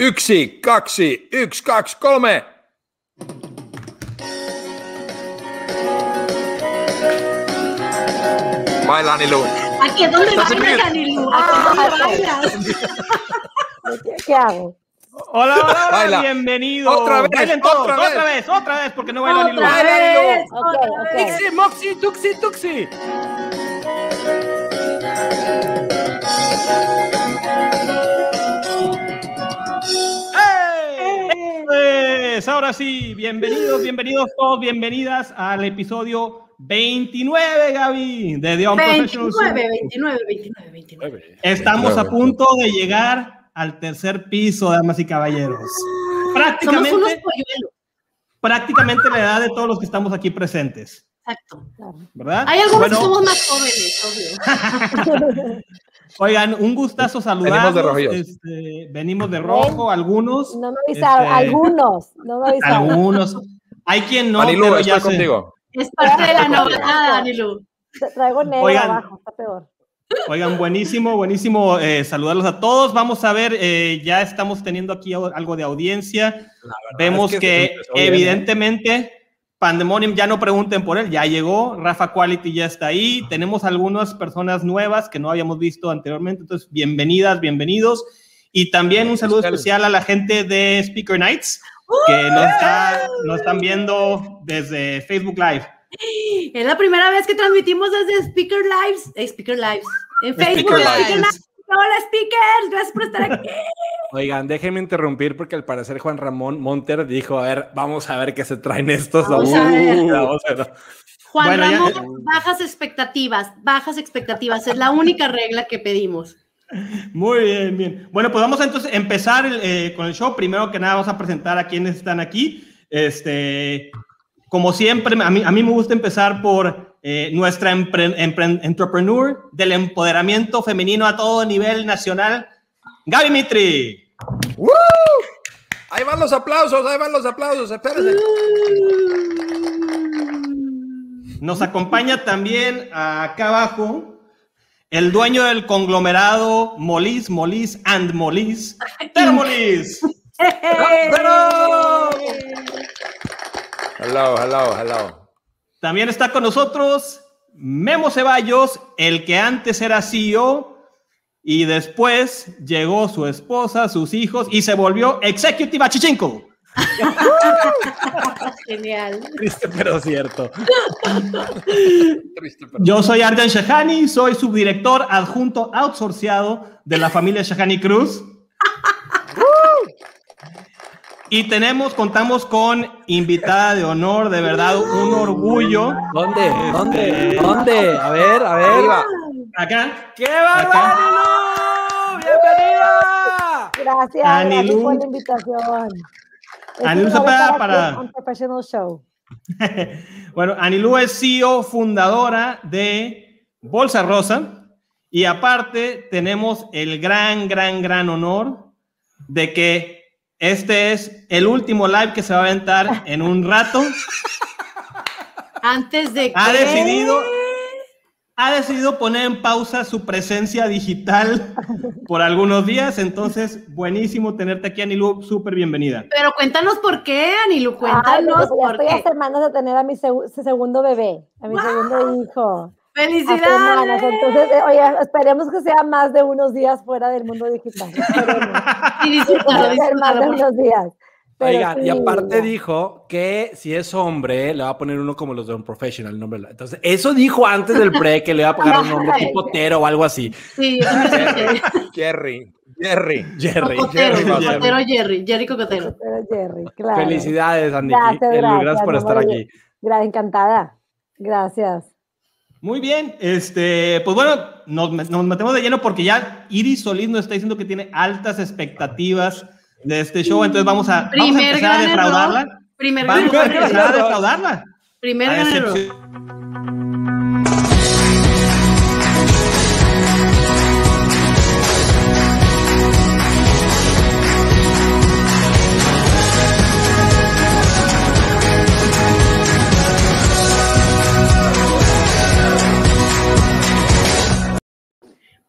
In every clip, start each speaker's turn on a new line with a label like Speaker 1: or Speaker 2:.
Speaker 1: Yksi, kaksi, yksi, kaksi, kolme. Baila, Anilu.
Speaker 2: Aquí es donde
Speaker 1: Estás
Speaker 2: donde bailas.
Speaker 3: ¿Qué, hago?
Speaker 4: Hola, hola, hola,
Speaker 1: Baila.
Speaker 4: bienvenidos.
Speaker 1: Otra vez,
Speaker 4: Bailen todos,
Speaker 1: otra
Speaker 4: otra, vez. otra vez, porque no baila ni
Speaker 2: Otra vez,
Speaker 3: Ok,
Speaker 2: otra
Speaker 3: ok.
Speaker 2: vez.
Speaker 4: Tuxi, Moxi, Tuxi, Tuxi. Ahora sí, bienvenidos, bienvenidos todos, bienvenidas al episodio 29, Gaby, de The Unprofessional Show.
Speaker 2: 29, 29, 29, 29.
Speaker 4: Estamos a punto de llegar al tercer piso, damas y caballeros.
Speaker 2: Somos
Speaker 4: Prácticamente,
Speaker 2: unos
Speaker 4: prácticamente la edad de todos los que estamos aquí presentes,
Speaker 2: Exacto.
Speaker 4: ¿verdad?
Speaker 2: Hay algunos
Speaker 4: Bueno,
Speaker 2: que somos más jóvenes, obvio.
Speaker 4: Oigan, un gustazo saludarlos.
Speaker 1: Venimos de
Speaker 4: este, venimos de rojo, algunos.
Speaker 3: No me avisaron,
Speaker 4: Este,
Speaker 3: algunos, no me avisaron.
Speaker 4: Algunos. Hay quien no,
Speaker 1: Anilu,
Speaker 4: pero
Speaker 1: estoy
Speaker 4: ya se-
Speaker 1: contigo.
Speaker 2: Es parte de la novedad, Anilu.
Speaker 3: Traigo negro
Speaker 4: Oigan.
Speaker 3: abajo, está peor.
Speaker 4: Oigan, buenísimo, buenísimo eh, saludarlos a todos. Vamos a ver, eh, ya estamos teniendo aquí algo de audiencia. Vemos
Speaker 1: es
Speaker 4: que,
Speaker 1: ¿eh?
Speaker 4: evidentemente Pandemonium ya no pregunten por él, ya llegó, Rafa Quality ya está ahí, tenemos algunas personas nuevas que no habíamos visto anteriormente, entonces bienvenidas, bienvenidos. Y también un saludo especial a la gente de Speaker Nights, que nos, está- nos están viendo desde Facebook Live.
Speaker 2: Es la primera vez que transmitimos desde Speaker Lives. eh, Speaker Lives. En Facebook.
Speaker 4: Speaker
Speaker 2: Speaker
Speaker 4: Lives.
Speaker 2: Hola, speakers. Gracias por estar aquí.
Speaker 5: Oigan, déjenme interrumpir porque al parecer Juan Ramón Monter dijo, a ver, vamos a ver qué se traen estos.
Speaker 2: Vamos a ver.
Speaker 5: Vamos a ver.
Speaker 2: Juan
Speaker 4: Bueno, ya-
Speaker 2: Ramón, bajas expectativas. Bajas expectativas. Es la única regla que pedimos.
Speaker 4: Muy bien, bien. Bueno, pues vamos a entonces empezar el, eh, con el show. Primero que nada, vamos a presentar a quienes están aquí. Este, como siempre, a mí, a mí me gusta empezar por eh, nuestra empre- empre- entrepreneur del empoderamiento femenino a todo nivel nacional, Gaby Mitri.
Speaker 1: Ahí van los aplausos, ahí van los aplausos, espérense.
Speaker 4: Nos acompaña también acá abajo el dueño del conglomerado Molis, Molis and Molis, Tero Molis.
Speaker 1: ¡Pero! Hello, hello, hello.
Speaker 4: También está con nosotros Memo Ceballos, el que antes era CEO y después llegó su esposa, sus hijos y se volvió Executive Achichinco.
Speaker 2: Genial.
Speaker 5: Triste, pero cierto.
Speaker 1: Triste, pero-
Speaker 4: Yo soy Arjan Shahani, soy subdirector adjunto outsourciado de la familia Shahani Cruz. Y tenemos, contamos con invitada de honor, de verdad, un orgullo.
Speaker 5: ¿Dónde?
Speaker 4: Este-
Speaker 5: ¿Dónde? ¿Dónde? A ver, a ver.
Speaker 1: Arriba.
Speaker 4: Acá,
Speaker 5: ¡Qué bárbaro! ¡Bienvenida!
Speaker 3: Gracias,
Speaker 4: Anilú.
Speaker 3: gracias por la invitación.
Speaker 4: Anilú
Speaker 3: honor
Speaker 4: para-
Speaker 3: Un professional show.
Speaker 4: Bueno, Anilú es CEO fundadora de Bolsa Rosa y aparte tenemos el gran, gran, gran honor de que este es el último live que se va a aventar en un rato.
Speaker 2: Antes de que.
Speaker 4: Ha decidido, ha decidido poner en pausa su presencia digital por algunos días. Entonces, buenísimo tenerte aquí, Anilu. Súper bienvenida.
Speaker 2: Pero cuéntanos por qué, Anilu,
Speaker 3: Ay,
Speaker 2: cuéntanos
Speaker 3: porque ya
Speaker 2: por
Speaker 3: estoy a
Speaker 2: qué.
Speaker 3: semanas de tener a mi segu- segundo bebé, a mi segundo hijo. Semanas.
Speaker 2: ¡Felicidades!
Speaker 3: Entonces, eh, oye, esperemos que sea más de unos días fuera del mundo digital. Esperemos.
Speaker 2: Y disfrútalo,
Speaker 3: más de unos días. Pero
Speaker 5: Oigan, y
Speaker 3: sí,
Speaker 5: aparte
Speaker 3: ya.
Speaker 5: dijo que si es hombre, le va a poner uno como los de un professional, el nombre. Entonces, eso dijo antes del pre que le va a pagar un nombre tipo Tero o algo así.
Speaker 2: Sí.
Speaker 1: Jerry, Jerry.
Speaker 5: Jerry.
Speaker 2: Cocotero,
Speaker 1: Jerry.
Speaker 2: Cocotero Jerry, Jerry Cocotero.
Speaker 3: Pero Jerry, claro.
Speaker 5: Felicidades, Andy.
Speaker 3: Gracias,
Speaker 5: Gracias,
Speaker 3: gracias,
Speaker 5: por estar aquí.
Speaker 3: Gra- encantada. Gracias.
Speaker 4: Muy bien, este, pues bueno, nos, nos metemos de lleno porque ya Iris Solís nos está diciendo que tiene altas expectativas de este show, entonces vamos a, vamos a empezar a defraudarla.
Speaker 2: error. Primer
Speaker 4: Vamos
Speaker 2: gran
Speaker 4: a
Speaker 2: error.
Speaker 4: empezar a defraudarla.
Speaker 2: Primer
Speaker 4: A
Speaker 2: gran error.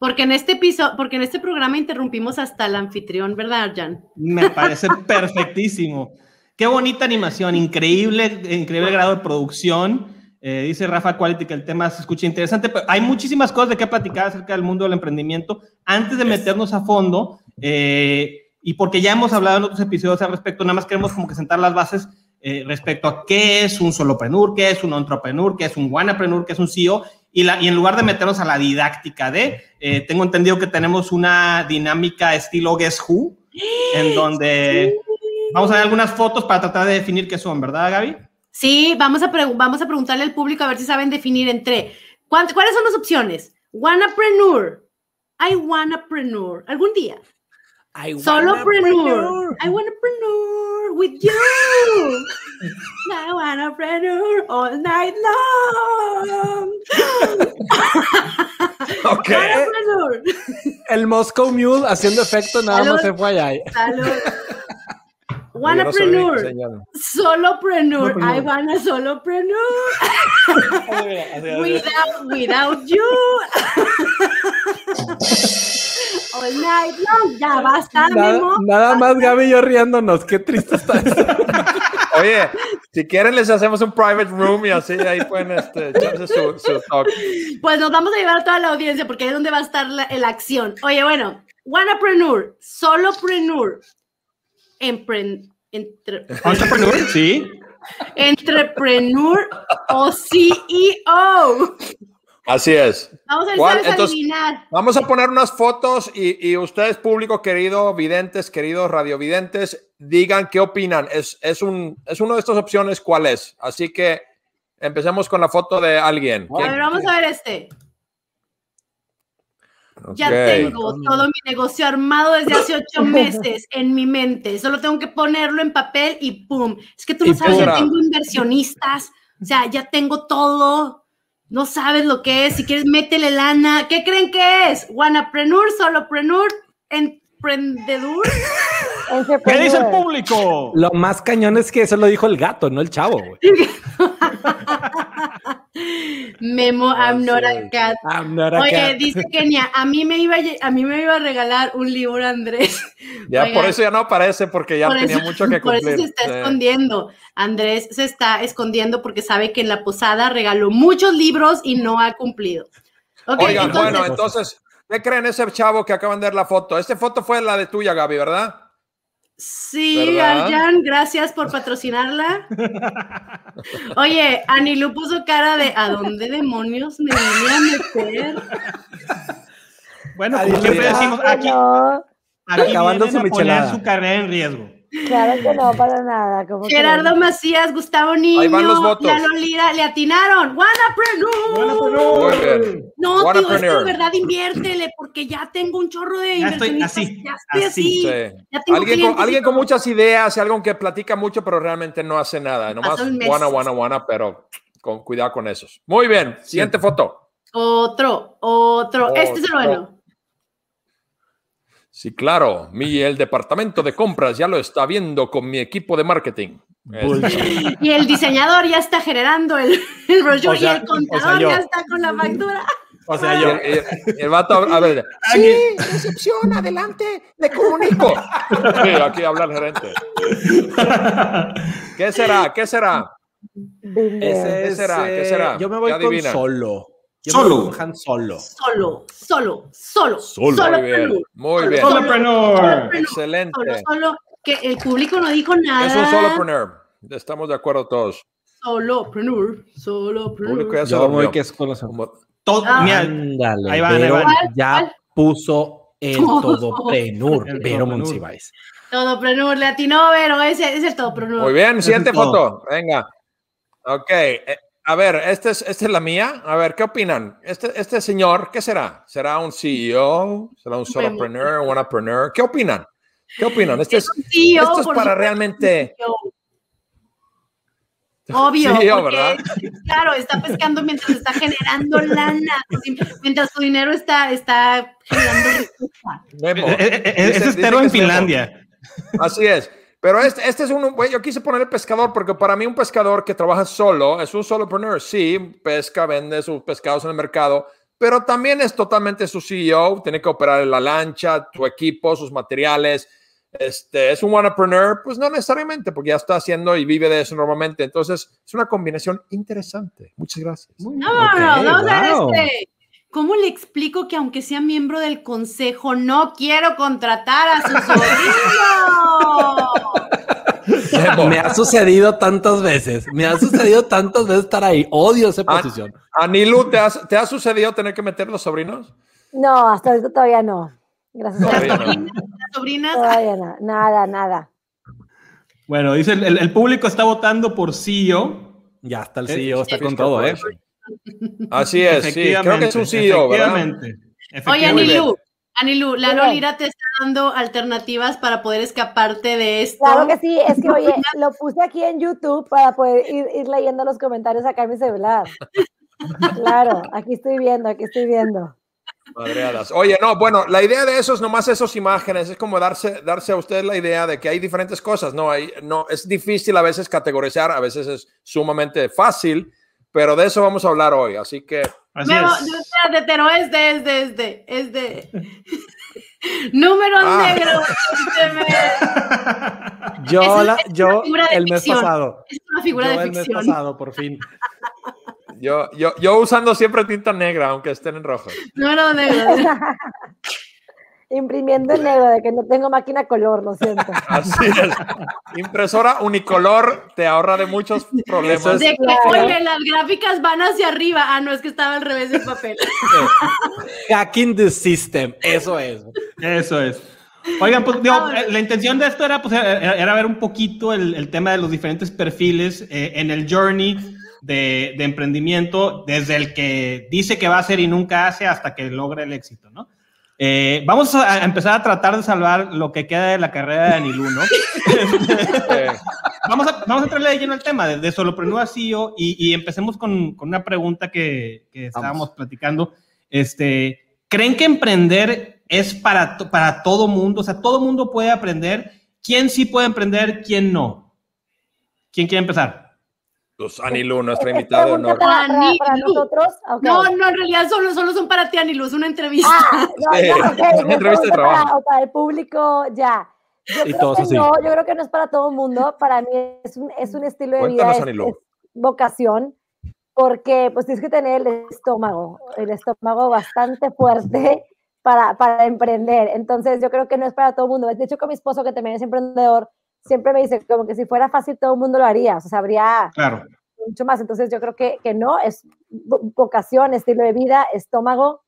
Speaker 2: Porque en este piso, porque en este programa interrumpimos hasta el anfitrión, ¿verdad, Jan?
Speaker 4: Me parece perfectísimo. Qué bonita animación, increíble, increíble grado de producción. Eh, dice Rafa Quality que el tema se escucha interesante, pero hay muchísimas cosas de qué platicar acerca del mundo del emprendimiento. Antes de meternos a fondo, eh, y porque ya hemos hablado en otros episodios al respecto, nada más queremos como que sentar las bases eh, respecto a qué es un solopreneur, qué es un entrepreneur, qué es un wanapreneur, qué es un CEO, y, la, y en lugar de meternos a la didáctica de, eh, tengo entendido que tenemos una dinámica estilo Guess Who, en donde vamos a ver algunas fotos para tratar de definir qué son, ¿verdad, Gaby?
Speaker 2: Sí, vamos a, vamos a preguntarle al público a ver si saben definir entre. ¿cuánt- ¿Cuáles son las opciones? Wannapreneur. I wannapreneur. Algún día.
Speaker 5: I
Speaker 2: Solopreneur. I wannapreneur with you. I wannapreneur all night long.
Speaker 1: Ok.
Speaker 5: El Moscow Mule haciendo efecto nada
Speaker 2: Salud.
Speaker 5: más se fue allá.
Speaker 2: Salud.
Speaker 1: No
Speaker 2: Wannapreneur.
Speaker 1: señor.
Speaker 2: Solopreneur. I
Speaker 4: Solopreneur.
Speaker 2: wanna solopreneur. without, without you. All night long. Ya basta,
Speaker 5: Nada,
Speaker 2: Memo.
Speaker 5: nada más Gaby y yo riéndonos. Qué triste está esto.
Speaker 1: Oye, si quieren les hacemos un private room y así ahí pueden este, echarse su, su talk.
Speaker 2: Pues nos vamos a llevar a toda la audiencia porque ahí es donde va a estar la, la acción. Oye, bueno, Wannapreneur, Solopreneur, empre, entre,
Speaker 4: Entrepreneur, sí.
Speaker 2: Entrepreneur o CEO.
Speaker 1: Así es.
Speaker 2: Vamos a
Speaker 1: ¿Cuál? Entonces-
Speaker 2: adivinar.
Speaker 1: Vamos a poner unas fotos y, y ustedes, público querido, videntes, queridos radiovidentes, digan qué opinan. Es, es, un, es una de estas opciones, ¿cuál es? Así que empecemos con la foto de alguien.
Speaker 2: A ver, vamos a ver este. Ya
Speaker 1: Ok.
Speaker 2: tengo todo mi negocio armado desde hace ocho meses en mi mente. Solo tengo que ponerlo en papel y ¡pum! Es que tú no sabes, ya tengo inversionistas. O sea, ya tengo todo. No sabes lo que es. Si quieres, métele lana. ¿Qué creen que es? Wanapreneur, solopreneur, emprendedor.
Speaker 4: ¿Qué dice el público?
Speaker 5: Lo más cañón es que eso lo dijo el gato, no el chavo. güey.
Speaker 2: Memo, I'm not a cat.
Speaker 5: I'm not a
Speaker 2: Oye,
Speaker 5: cat.
Speaker 2: dice Kenia, a mí me iba a, a mí me iba a regalar un libro Andrés.
Speaker 1: Ya por eso ya no aparece porque ya
Speaker 2: por
Speaker 1: tenía
Speaker 2: eso-
Speaker 1: mucho que
Speaker 2: Por
Speaker 1: cumplir.
Speaker 2: eso se está
Speaker 1: Sí.
Speaker 2: escondiendo. Andrés se está escondiendo porque sabe que en la posada regaló muchos libros y no ha cumplido.
Speaker 1: Oigan,
Speaker 2: entonces,
Speaker 1: bueno, entonces, ¿qué creen ese chavo que acaban de ver la foto? Esta foto fue la de tuya, Gaby, ¿verdad?
Speaker 2: Sí. Arjan, gracias por patrocinarla. Oye, Anilu puso cara de ¿a dónde demonios me vine a meter?
Speaker 4: Bueno, como siempre decimos, aquí, aquí
Speaker 5: Acabando
Speaker 4: vienen
Speaker 5: su
Speaker 4: a poner su carrera en riesgo.
Speaker 3: Claro que no, para nada. ¿cómo
Speaker 2: Gerardo? Macías, Gustavo Niño. Lalo Lira, le atinaron. ¡Wanapreneur! No, tío, es que
Speaker 1: Wanapreneur.
Speaker 2: de verdad inviértele, porque ya tengo un chorro de
Speaker 4: Ya estoy
Speaker 2: inversionistas.
Speaker 4: así,
Speaker 2: ya estoy
Speaker 4: así.
Speaker 2: así.
Speaker 1: Sí.
Speaker 2: Ya tengo
Speaker 1: Alguien,
Speaker 2: clientes
Speaker 1: con, alguien con muchas ideas y alguien que platica mucho, pero realmente no hace nada. Nomás guana, guana, guana, pero con cuidado con esos. Muy bien. Siguiente foto.
Speaker 2: Otro, otro. Este es el bueno.
Speaker 1: Sí, claro. Mi, el departamento de compras ya lo está viendo con mi equipo de marketing.
Speaker 2: Y el diseñador ya está generando el, el brochure
Speaker 5: O sea,
Speaker 2: y el contador
Speaker 5: o sea, yo.
Speaker 2: ya está con la factura.
Speaker 5: O sea, yo.
Speaker 1: el, el vato, a ver, sí, recepción, adelante, le comunico. Sí, aquí habla el gerente. ¿Qué será? ¿Qué será? ¿Qué será? ¿Qué
Speaker 5: eh,
Speaker 1: será?
Speaker 5: Yo me voy
Speaker 1: ¿Qué
Speaker 5: con solo. Yo
Speaker 4: Solo.
Speaker 5: Han solo.
Speaker 2: Solo, solo, solo.
Speaker 5: Solo.
Speaker 1: Muy bien, muy bien.
Speaker 4: Solopreneur.
Speaker 1: Excelente.
Speaker 2: Solo, solo, que el público no dijo nada.
Speaker 1: Es un solopreneur. Estamos de acuerdo todos.
Speaker 2: Solopreneur, solopreneur.
Speaker 1: público ya
Speaker 5: Yo que es con
Speaker 4: Todo-
Speaker 2: Ah.
Speaker 4: mira,
Speaker 5: Ándale,
Speaker 4: Ahí van, ahí
Speaker 5: Vero
Speaker 4: van.
Speaker 5: ya
Speaker 2: ¿Cuál?
Speaker 5: puso el
Speaker 2: Todo.
Speaker 5: todoprenur,
Speaker 4: El
Speaker 5: Vero
Speaker 4: todoprenur.
Speaker 5: Monsiváis.
Speaker 2: Todopreneur, le atinó, pero ese es el todopreneur.
Speaker 1: Muy bien, siguiente
Speaker 4: todo.
Speaker 1: foto. Venga. Ok. A ver, esta es, esta es la mía. A ver, ¿qué opinan? Este, este señor, ¿qué será? ¿Será un CEO? ¿Será un solopreneur? ¿Un entrepreneur? ¿Qué opinan? ¿Qué opinan? Este es,
Speaker 2: un CEO,
Speaker 1: esto es para realmente...
Speaker 2: CEO. Obvio,
Speaker 1: CEO,
Speaker 2: porque,
Speaker 1: ¿verdad?
Speaker 2: claro, está pescando mientras está generando lana, mientras su dinero está, está generando riqueza.
Speaker 1: Memo.
Speaker 4: eh, eh, eh, es
Speaker 1: que
Speaker 4: en
Speaker 1: es Memo.
Speaker 4: Finlandia.
Speaker 1: Así es. Pero este, este es un, yo quise poner el pescador porque para mí un pescador que trabaja solo es un solopreneur. Sí, pesca, vende sus pescados en el mercado, pero también es totalmente su CEO. Tiene que operar la lancha, su equipo, sus materiales. Este, es un entrepreneur, pues no necesariamente, porque ya está haciendo y vive de eso normalmente. Entonces, es una combinación interesante. Muchas gracias.
Speaker 2: No, no, no, ver
Speaker 5: wow.
Speaker 2: este. ¿Cómo le explico que aunque sea miembro del consejo, no quiero contratar a su sobrino?
Speaker 5: Me ha sucedido tantas veces. Me ha sucedido tantas veces estar ahí. Odio esa
Speaker 1: Ah,
Speaker 5: posición.
Speaker 1: Anilu, ¿te, has- ¿te ha sucedido tener que meter los sobrinos?
Speaker 3: No, hasta ahorita todavía no. Gracias a
Speaker 1: Todavía
Speaker 3: Dios.
Speaker 1: no.
Speaker 2: Las sobrinas,
Speaker 3: Todavía no. Nada, nada.
Speaker 4: Bueno, dice el, el- el público está votando por CEO.
Speaker 5: Ya está el
Speaker 4: Eh,
Speaker 5: CEO, está
Speaker 1: sí,
Speaker 5: con todo, ¿eh?
Speaker 1: Así es, sí. Creo que es un CEO, ¿verdad?
Speaker 4: efectivamente,
Speaker 2: Oye. Anilú, Anilú, la. Lolira te está dando alternativas para poder escaparte de esto.
Speaker 3: Claro que sí, es que oye, lo puse aquí en YouTube para poder ir, ir leyendo los comentarios acá en mi celular. Claro, aquí estoy viendo, aquí estoy viendo.
Speaker 1: Madreadas. Oye, no, bueno, la idea de eso es nomás esas imágenes, es como darse, darse a ustedes la idea de que hay diferentes cosas, ¿no? Hay, no, es difícil a veces categorizar, a veces es sumamente fácil, pero de eso vamos a hablar hoy, así que
Speaker 4: Así
Speaker 2: Memo,
Speaker 4: es.
Speaker 2: no, espérate, pero es de, es de, es de, es de. Número
Speaker 1: Ah.
Speaker 2: negro. mes.
Speaker 5: Yo, la,
Speaker 2: es una
Speaker 5: yo el mes
Speaker 2: ficción.
Speaker 5: pasado.
Speaker 2: Es una figura
Speaker 5: Yo
Speaker 2: de
Speaker 5: el mes
Speaker 2: ficción.
Speaker 5: pasado, por fin.
Speaker 1: yo, yo, yo usando siempre tinta negra, aunque estén en rojo.
Speaker 2: Número negro.
Speaker 3: Imprimiendo en negro de que no tengo máquina color, lo siento.
Speaker 1: Así es. Impresora unicolor te ahorra de muchos problemas.
Speaker 2: De que,
Speaker 3: Claro.
Speaker 2: oye, las gráficas van hacia arriba. Ah, no, es que estaba al revés del papel.
Speaker 5: Hacking the system. Eso es.
Speaker 4: Eso es. Oigan, pues digo, la intención de esto era, pues, era, era ver un poquito el, el tema de los diferentes perfiles eh, en el journey de, de emprendimiento, desde el que dice que va a hacer y nunca hace hasta que logra el éxito, ¿no? Eh, vamos a empezar a tratar de salvar lo que queda de la carrera de Anilú, ¿no?
Speaker 1: Eh,
Speaker 4: vamos, a, vamos a entrarle de lleno al tema de, de Solopreneur a CEO y, y empecemos con, con una pregunta que, que estábamos platicando. Este, ¿Creen que emprender es para, para todo mundo? O sea, todo mundo puede aprender. ¿Quién sí puede emprender? ¿Quién no? ¿Quién quiere empezar?
Speaker 1: Pues Anilu, nuestra
Speaker 3: ¿Es
Speaker 1: invitada de honor.
Speaker 3: para, para- para
Speaker 2: Anilú.
Speaker 3: nosotros? Ok.
Speaker 2: No, no, en realidad solo, solo son para ti, Anilú. Es una entrevista.
Speaker 3: Ah, no,
Speaker 1: Sí,
Speaker 3: ya, ok,
Speaker 1: es una
Speaker 3: me
Speaker 1: entrevista de
Speaker 3: pregunto para-
Speaker 1: trabajo.
Speaker 3: o para el público, ya. Yo
Speaker 5: Y
Speaker 3: creo
Speaker 5: todos
Speaker 3: que
Speaker 5: así.
Speaker 3: no, yo creo que no es para todo el mundo. Para mí es un, es un estilo de vida,
Speaker 1: Cuéntanos,
Speaker 3: es,
Speaker 1: Anilú.
Speaker 3: es vocación, porque pues tienes que tener el estómago, el estómago bastante fuerte para, para emprender. Entonces yo creo que no es para todo el mundo. De hecho, con mi esposo, que también es emprendedor, siempre me dice como que si fuera fácil todo el mundo lo haría, o sea, habría
Speaker 4: Claro.
Speaker 3: mucho más. Entonces yo creo que, que no, es vo- vocación, estilo de vida, estómago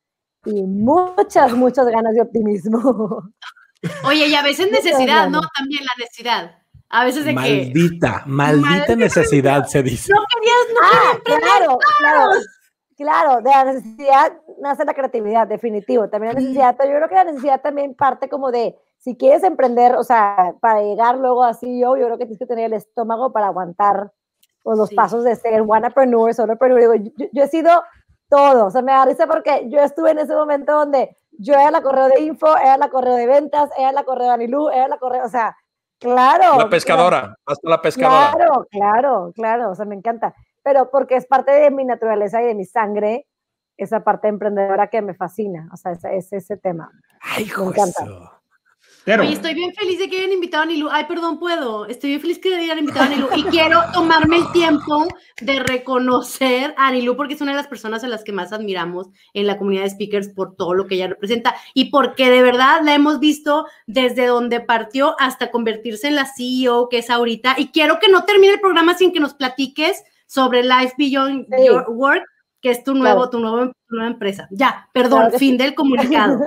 Speaker 3: y muchas, muchas ganas de optimismo.
Speaker 2: Oye, y a veces necesidad, ¿no? También la necesidad. A veces de que
Speaker 5: Maldita, maldita
Speaker 2: Maldita
Speaker 5: necesidad se dice.
Speaker 2: no querías, no
Speaker 3: Ah, claro, claro, claro, de la necesidad nace la creatividad, definitivo. También la necesidad, pero yo creo que la necesidad también parte como de, si quieres emprender, o sea, para llegar luego así yo, yo creo que tienes que tener el estómago para aguantar pues, los
Speaker 2: Sí.
Speaker 3: pasos de ser wanapreneur, solopreneur. Digo, yo, yo he sido todo, o sea, me da risa porque yo estuve en ese momento donde yo era la correo de info, era la correo de ventas, era la correo de Anilú, era la correo, o sea, claro.
Speaker 1: La pescadora, hasta la pescadora.
Speaker 3: Claro, claro, claro, o sea, me encanta. Pero porque es parte de mi naturaleza y de mi sangre, esa parte emprendedora que me fascina, o sea, ese, ese, ese tema.
Speaker 5: Ay,
Speaker 3: Me encanta.
Speaker 4: Pero,
Speaker 2: Oye, estoy bien feliz de que hayan invitado a Nilu. Ay, perdón, puedo. Estoy bien feliz que hayan invitado a Nilu. Y quiero tomarme el tiempo de reconocer a Nilu porque es una de las personas a las que más admiramos en la comunidad de speakers por todo lo que ella representa y porque de verdad la hemos visto desde donde partió hasta convertirse en la CEO que es ahorita. Y quiero que no termine el programa sin que nos platiques sobre Life Beyond
Speaker 3: Sí.
Speaker 2: Your Work, que es tu, nuevo,
Speaker 3: Claro.
Speaker 2: tu, nuevo, tu nueva empresa. Ya, perdón,
Speaker 3: Claro
Speaker 2: fin
Speaker 3: sí.
Speaker 2: del comunicado.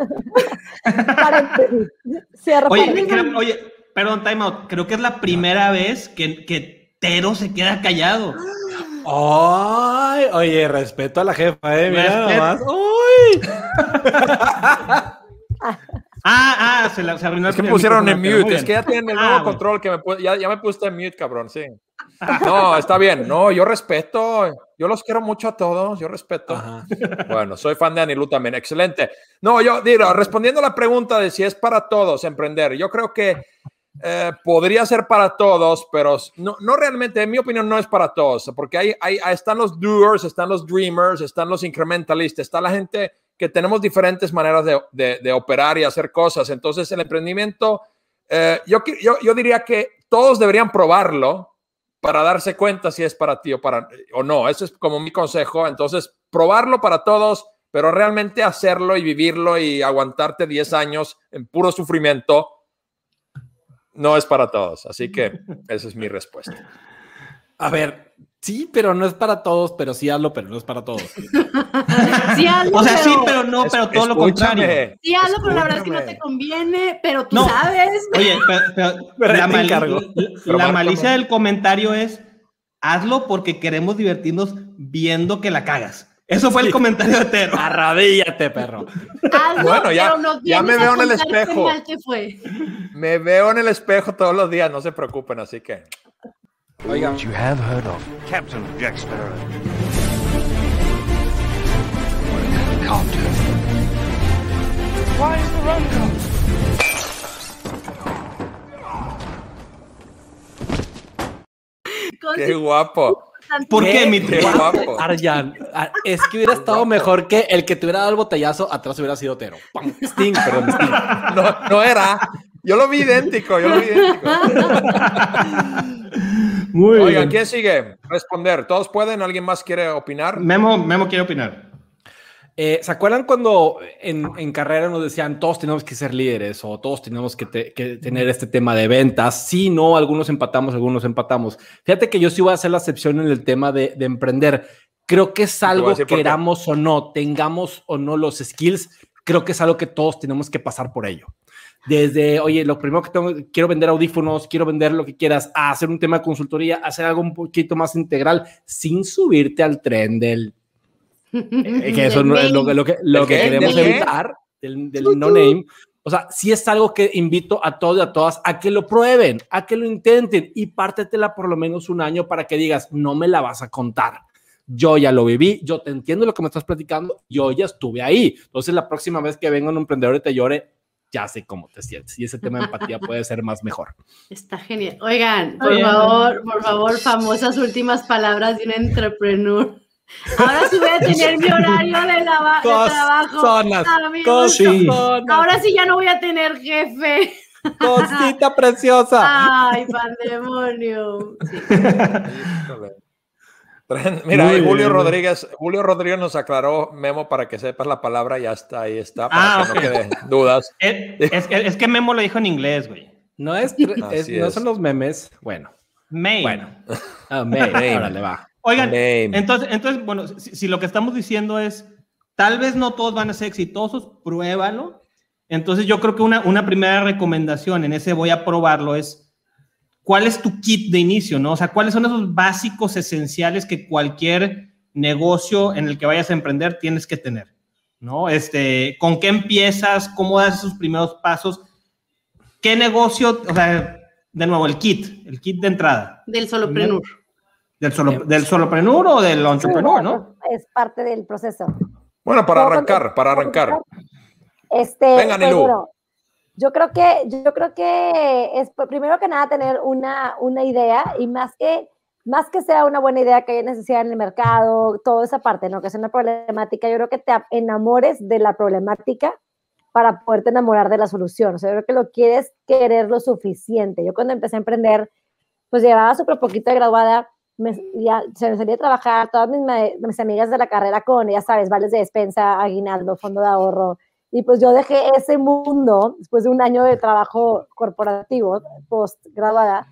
Speaker 4: Oye, creo- oye, perdón, time out. Creo que es la primera vez que, que Tero se queda callado.
Speaker 5: Ay, oye, respeto a la jefa, eh. Mira nomás. Uy.
Speaker 4: Ah, ah, se, la, se arruinó
Speaker 1: Es que me pusieron en mute. es que ya tienen el
Speaker 4: Ah,
Speaker 1: nuevo control que me ya, ya me puse en mute, cabrón, sí. No, está bien. No, yo respeto. Yo los quiero mucho a todos. Yo respeto.
Speaker 5: Ajá.
Speaker 1: Bueno, soy fan de Anilú también. Excelente. No, yo digo, respondiendo a la pregunta de si es para todos emprender, yo creo que eh, podría ser para todos, pero no, no realmente, en mi opinión, no es para todos, porque hay, hay, ahí están los doers, están los dreamers, están los incrementalistas, está la gente que tenemos diferentes maneras de, de- de operar y hacer cosas. Entonces, el emprendimiento, eh, yo, yo, yo diría que todos deberían probarlo para darse cuenta si es para ti o, para, o no. Ese es como mi consejo. Entonces, probarlo para todos, pero realmente hacerlo y vivirlo y aguantarte 10 años en puro sufrimiento no es para todos. Así que esa es mi respuesta.
Speaker 5: A ver, sí, pero no es para todos, pero sí hazlo, pero no es para todos.
Speaker 2: Sí, hazlo,
Speaker 4: O sea, sí,
Speaker 2: pero-
Speaker 4: no, pero todo lo contrario.
Speaker 2: Sí, hazlo, pero la verdad es que no te conviene, pero tú
Speaker 4: No.
Speaker 2: sabes.
Speaker 4: Oye, pero, pero
Speaker 5: Pero
Speaker 4: la, malicia del comentario es hazlo porque queremos divertirnos viendo que la cagas. Eso fue el comentario de Tero.
Speaker 5: Arradíllate, perro.
Speaker 2: Hazlo,
Speaker 1: Bueno, ya-
Speaker 2: pero nos
Speaker 1: ya me veo en el espejo.
Speaker 2: mal te fue.
Speaker 1: Me veo en el espejo todos los días, no se preocupen, así que. Oigan,
Speaker 6: You have heard of Captain Jack Sparrow. Can't do. Why is the run gone?
Speaker 1: qué guapo.
Speaker 4: ¿Por qué, mi
Speaker 1: Qué guapo.
Speaker 5: Arjan, es que hubiera estado mejor que el que te hubiera dado el botellazo atrás hubiera sido Tero. Pam, Sting, perdón, Sting.
Speaker 1: No, no era. Yo lo vi idéntico, yo lo vi idéntico.
Speaker 4: Muy
Speaker 1: Oigan,
Speaker 4: bien.
Speaker 1: ¿quién sigue? Responder. ¿Todos pueden? ¿Alguien más quiere opinar?
Speaker 4: Memo, Memo quiere opinar.
Speaker 5: Eh, ¿Se acuerdan cuando en, en carrera nos decían todos tenemos que ser líderes o todos tenemos que, te- que tener este tema de ventas? Sí, no, algunos empatamos, algunos empatamos. Fíjate que yo sí voy a hacer la excepción en el tema de, de emprender. Creo que es algo,
Speaker 1: qué.
Speaker 5: queramos o no, tengamos o no los skills, creo que es algo que todos tenemos que pasar por ello. Desde, oye, lo primero que tengo, quiero vender audífonos, quiero vender lo que quieras, a hacer un tema de consultoría, hacer algo un poquito más integral, sin subirte al tren del eh, que eso no es lo, lo que, lo
Speaker 1: ¿Del
Speaker 5: que queremos
Speaker 1: ¿Del qué?
Speaker 5: evitar del, del no name. O sea, sí es algo que invito a todos y a todas a que lo prueben, a que lo intenten y pártetela por lo menos un año para que digas, no me la vas a contar. Yo ya lo viví, yo te entiendo lo que me estás platicando, yo ya estuve ahí. Entonces, la próxima vez que venga un emprendedor y te llore, ya sé cómo te sientes. Y ese tema de empatía puede ser más mejor.
Speaker 2: Está genial. Oigan, por favor, por favor, famosas últimas palabras de un entrepreneur. Ahora sí voy a tener mi horario de, lava- de trabajo.
Speaker 5: Cozonas,
Speaker 2: a mi gusto.
Speaker 5: cozonas,
Speaker 2: Ahora sí ya no voy a tener jefe.
Speaker 5: cosita preciosa.
Speaker 2: Ay, pandemonio. Sí.
Speaker 1: Mira,
Speaker 4: Muy
Speaker 1: ahí Julio
Speaker 4: bien.
Speaker 1: Rodríguez, Julio Rodríguez nos aclaró, Memo, para que sepas la palabra, ya está, ahí está, para
Speaker 4: Ah,
Speaker 1: que no quede dudas.
Speaker 4: Es, es que- es que Memo lo dijo en inglés, güey.
Speaker 5: No, es, es- no son los memes. Bueno,
Speaker 4: Main.
Speaker 5: bueno. Ah, me-
Speaker 1: Name.
Speaker 5: órale, va.
Speaker 4: Oigan, entonces, entonces, bueno, si, si lo que estamos diciendo es, tal vez no todos van a ser exitosos, pruébalo. Entonces yo creo que una, una primera recomendación en ese voy a probarlo es, ¿cuál es tu kit de inicio? ¿no? O sea, ¿cuáles son esos básicos esenciales que cualquier negocio en el que vayas a emprender tienes que tener? ¿No? Este, ¿Con qué empiezas? ¿Cómo das esos primeros pasos? ¿Qué negocio? O sea, de nuevo, el kit, el kit de entrada.
Speaker 2: Del solopreneur.
Speaker 4: ¿Del, solo, ¿Del solopreneur o del entrepreneur, no?
Speaker 3: Es parte del proceso.
Speaker 1: Bueno, para
Speaker 3: ¿Puedo
Speaker 1: arrancar, para arrancar.
Speaker 3: Este,
Speaker 1: Venga, Nilú.
Speaker 3: bueno, yo creo que, yo creo que es pues, primero que nada tener una, una idea y más que, más que sea una buena idea que haya necesidad en el mercado, toda esa parte, ¿no? Que sea una problemática, yo creo que te enamores de la problemática para poderte enamorar de la solución. O sea, yo creo que lo quieres querer lo suficiente. Yo cuando empecé a emprender, pues llevaba súper poquito de graduada, me, ya, se me salía a trabajar, todas mis, mis amigas de la carrera con, ya sabes, vales de despensa, aguinaldo, fondo de ahorro. Y pues yo dejé ese mundo después de un año de trabajo corporativo, post graduada,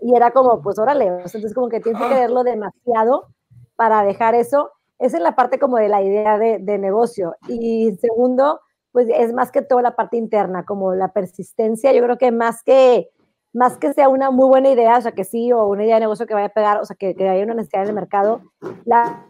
Speaker 3: y era como, pues órale, entonces como que tienes que quererlo demasiado para dejar eso. Esa es la parte como de la idea de, de negocio. Y segundo, pues es más que todo la parte interna, como la persistencia. Yo creo que más que más que sea una muy buena idea, o sea, que sí, o una idea de negocio que vaya a pegar, o sea, que, que haya una necesidad en el mercado, la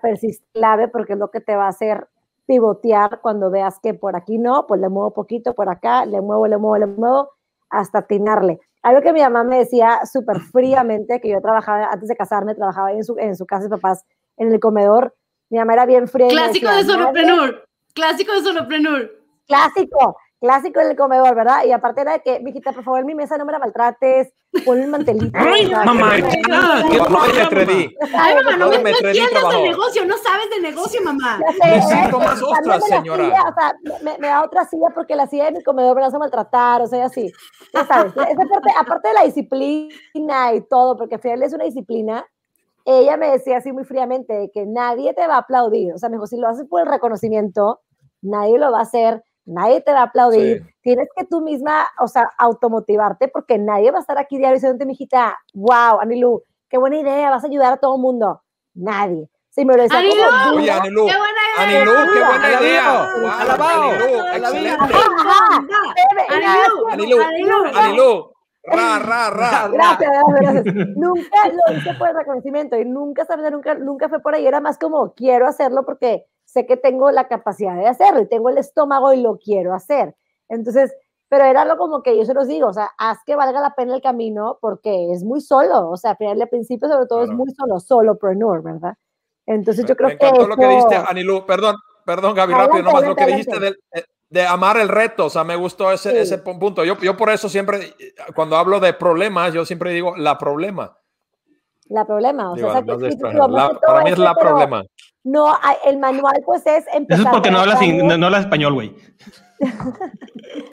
Speaker 3: persistencia es clave porque es lo que te va a hacer pivotear cuando veas que por aquí no, pues le muevo poquito, por acá, le muevo, le muevo, le muevo, hasta atinarle. Algo que mi mamá me decía súper fríamente, que yo trabajaba, antes de casarme, trabajaba en su, en su casa de papás, en el comedor. Mi mamá era bien fría.
Speaker 2: Clásico
Speaker 3: decía,
Speaker 2: de
Speaker 3: "Nadie-
Speaker 2: soloprenur. Clásico de soloprenur.
Speaker 3: Clásico, clásico en el comedor, ¿verdad? Y aparte era de que, mijita, por favor, mi mesa no me la maltrates, ponle un mantelito.
Speaker 5: Ay, mamá, qué
Speaker 1: No, no me
Speaker 5: problema.
Speaker 1: atreví.
Speaker 2: Ay, mamá, no,
Speaker 1: No
Speaker 2: me,
Speaker 1: me
Speaker 2: no
Speaker 1: atreví,
Speaker 2: entiendas
Speaker 1: trabajo.
Speaker 2: de negocio, no sabes de negocio, mamá.
Speaker 1: Necesito
Speaker 3: ¿eh?
Speaker 1: más ostras, señora.
Speaker 3: silla, o sea, me, me da otra silla porque la silla de mi comedor me la hace maltratar, o sea, y así. Ya sabes, esa parte, aparte de la disciplina y todo, porque al es una disciplina, ella me decía así muy fríamente de que nadie te va a aplaudir. O sea, me dijo, si lo haces por el reconocimiento, nadie lo va a hacer, nadie te va a aplaudir.
Speaker 1: Sí.
Speaker 3: Tienes que tú misma, o sea, automotivarte porque nadie va a estar aquí diario diciendo, mijita, wow, Anilu, qué buena idea, vas a ayudar a todo el mundo. Nadie. Sí, me lo decía
Speaker 2: Anilu,
Speaker 3: como,
Speaker 1: Oye. Anilú,
Speaker 2: ¡Qué buena
Speaker 1: Anilú, qué buena idea. Wow,
Speaker 5: alabao,
Speaker 1: Anilú, excelente. Anilú,
Speaker 2: Anilu,
Speaker 1: Anilú, ra, ra, ra.
Speaker 3: Gracias, gracias, gracias. nunca lo hice por el reconocimiento y nunca, sabes, nunca, nunca fue por ahí. Era más como quiero hacerlo porque sé que tengo la capacidad de hacerlo y tengo el estómago y lo quiero hacer. Entonces, pero era lo como que yo se los digo, o sea, haz que valga la pena el camino porque es muy solo, o sea, al final de principio sobre todo es
Speaker 1: Claro.
Speaker 3: muy solo, solopreneur, ¿verdad? Entonces yo creo
Speaker 1: Me encantó
Speaker 3: que
Speaker 1: lo que dijiste, Anilú. Perdón, perdón, Gaby,
Speaker 3: Adelante,
Speaker 1: rápido, nomás lo que
Speaker 3: adelante,
Speaker 1: dijiste del- eh, de, amar el reto. O sea, me gustó ese,
Speaker 3: Sí.
Speaker 1: ese pu- punto. Yo, yo por eso siempre, cuando hablo de problemas, yo siempre digo la problema.
Speaker 3: la problema, o
Speaker 1: Digo,
Speaker 3: sea, digo,
Speaker 1: La- para mí es la problema.
Speaker 3: No, el manual pues es empezar.
Speaker 4: Eso es porque no hablas, no, no hablas español, güey.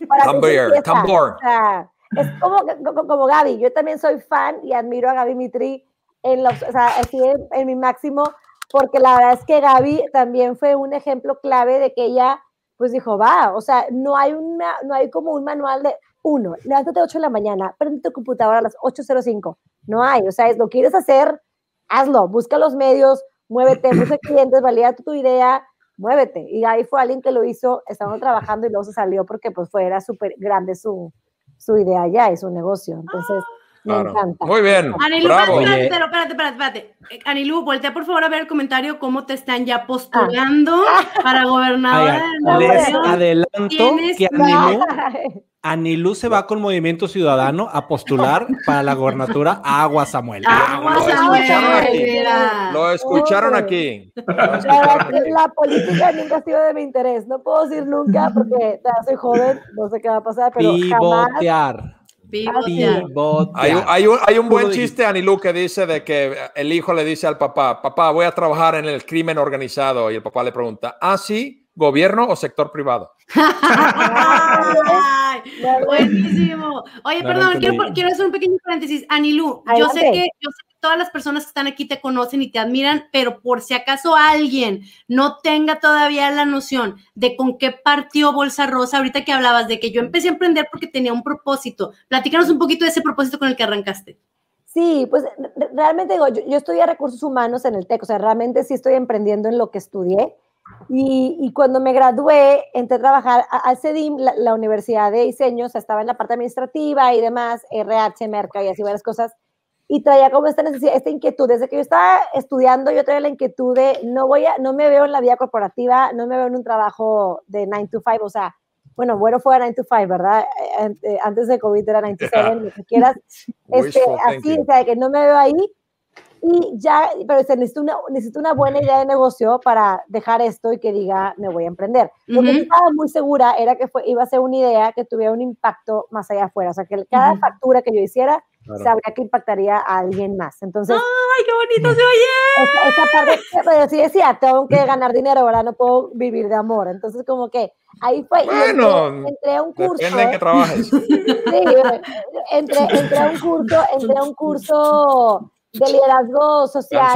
Speaker 3: O sea, es como, como, como Gaby. Yo también soy fan y admiro a Gaby Mitri en, los, o sea, así en, en mi máximo, porque la verdad es que Gaby también fue un ejemplo clave de que ella, pues dijo, va, o sea, no hay, una, no hay como un manual de, uno, levántate a 8 de la mañana, prende tu computadora a las 8.05. No hay, o sea, es lo quieres hacer, hazlo, busca los medios, muévete, busca clientes, valida tu idea, muévete. Y ahí fue alguien que lo hizo, estaban trabajando y luego se salió porque pues fue, era súper grande su, su idea ya y su negocio. Entonces, me
Speaker 1: Claro.
Speaker 3: encanta.
Speaker 1: Muy bien.
Speaker 2: Anilu,
Speaker 1: Bravo.
Speaker 2: espérate, espérate, espérate, espérate. Eh, Anilu, voltea por favor a ver el comentario cómo te están ya postulando para gobernadora Nuevo
Speaker 5: les adelanto que
Speaker 2: la-
Speaker 5: Anilú, Anilú se va con Movimiento Ciudadano a postular para la gobernatura Agua Samuel.
Speaker 2: Agua,
Speaker 1: Lo
Speaker 2: Samuel,
Speaker 1: escucharon. Lo escucharon aquí.
Speaker 3: La, política nunca ha sido de mi interés. No puedo decir nunca porque soy joven, no sé qué va a pasar, pero jamás.
Speaker 5: Pivotear.
Speaker 2: Pivotear.
Speaker 5: Pivotear.
Speaker 1: Hay un, hay un, hay un buen chiste, Anilú, que dice de que el hijo le dice al papá, papá, voy a trabajar en el crimen organizado. Y el papá le pregunta, ¿ah, sí? ¿Gobierno o sector privado?
Speaker 2: Ay, buenísimo. Oye,
Speaker 5: No
Speaker 2: perdón, quiero, quiero hacer un pequeño paréntesis. Anilú, yo sé,
Speaker 3: Adelante.
Speaker 2: que, yo sé que todas las personas que están aquí te conocen y te admiran, pero por si acaso alguien no tenga todavía la noción de con qué partió Bolsa Rosa, ahorita que hablabas de que yo empecé a emprender porque tenía un propósito, platícanos un poquito de ese propósito con el que arrancaste.
Speaker 3: Sí, pues re- realmente digo, yo, yo estudié recursos humanos en el TEC, o sea, realmente sí estoy emprendiendo en lo que estudié. Y, y cuando me gradué, entré a trabajar al CEDIM, la, la Universidad de Diseño, o sea, estaba en la parte administrativa y demás, RH, Merca y así varias cosas. Y traía como esta necesidad, esta inquietud. Desde que yo estaba estudiando, yo traía la inquietud de no voy a, no me veo en la vida corporativa, no me veo en un trabajo de 9 to 5, o sea, bueno, bueno fue 9 to 5, ¿verdad? Eh, an- Antes de COVID era 9 to 7, lo que quieras. Este, así, o sea, que no me veo ahí. Y ya, pero se necesita una, necesito una buena idea de negocio para dejar esto y que diga, me voy a emprender. Lo que sí estaba muy segura era que fue, iba a ser una idea que tuviera un impacto más allá afuera. O sea, que cada
Speaker 2: Ujú.
Speaker 3: factura que yo hiciera
Speaker 5: Claro.
Speaker 3: sabría que impactaría a alguien más. Entonces,
Speaker 2: Ay, qué bonito se oye.
Speaker 3: esa, esa parte, pero sí decía, tengo que ganar dinero, ¿verdad? No puedo vivir de amor. Entonces, como que ahí fue.
Speaker 1: Bueno,
Speaker 3: entré, entré a un curso.
Speaker 1: Depende en qué trabajes.
Speaker 3: Sí, entré, entré a un curso, entré a un curso de liderazgo social.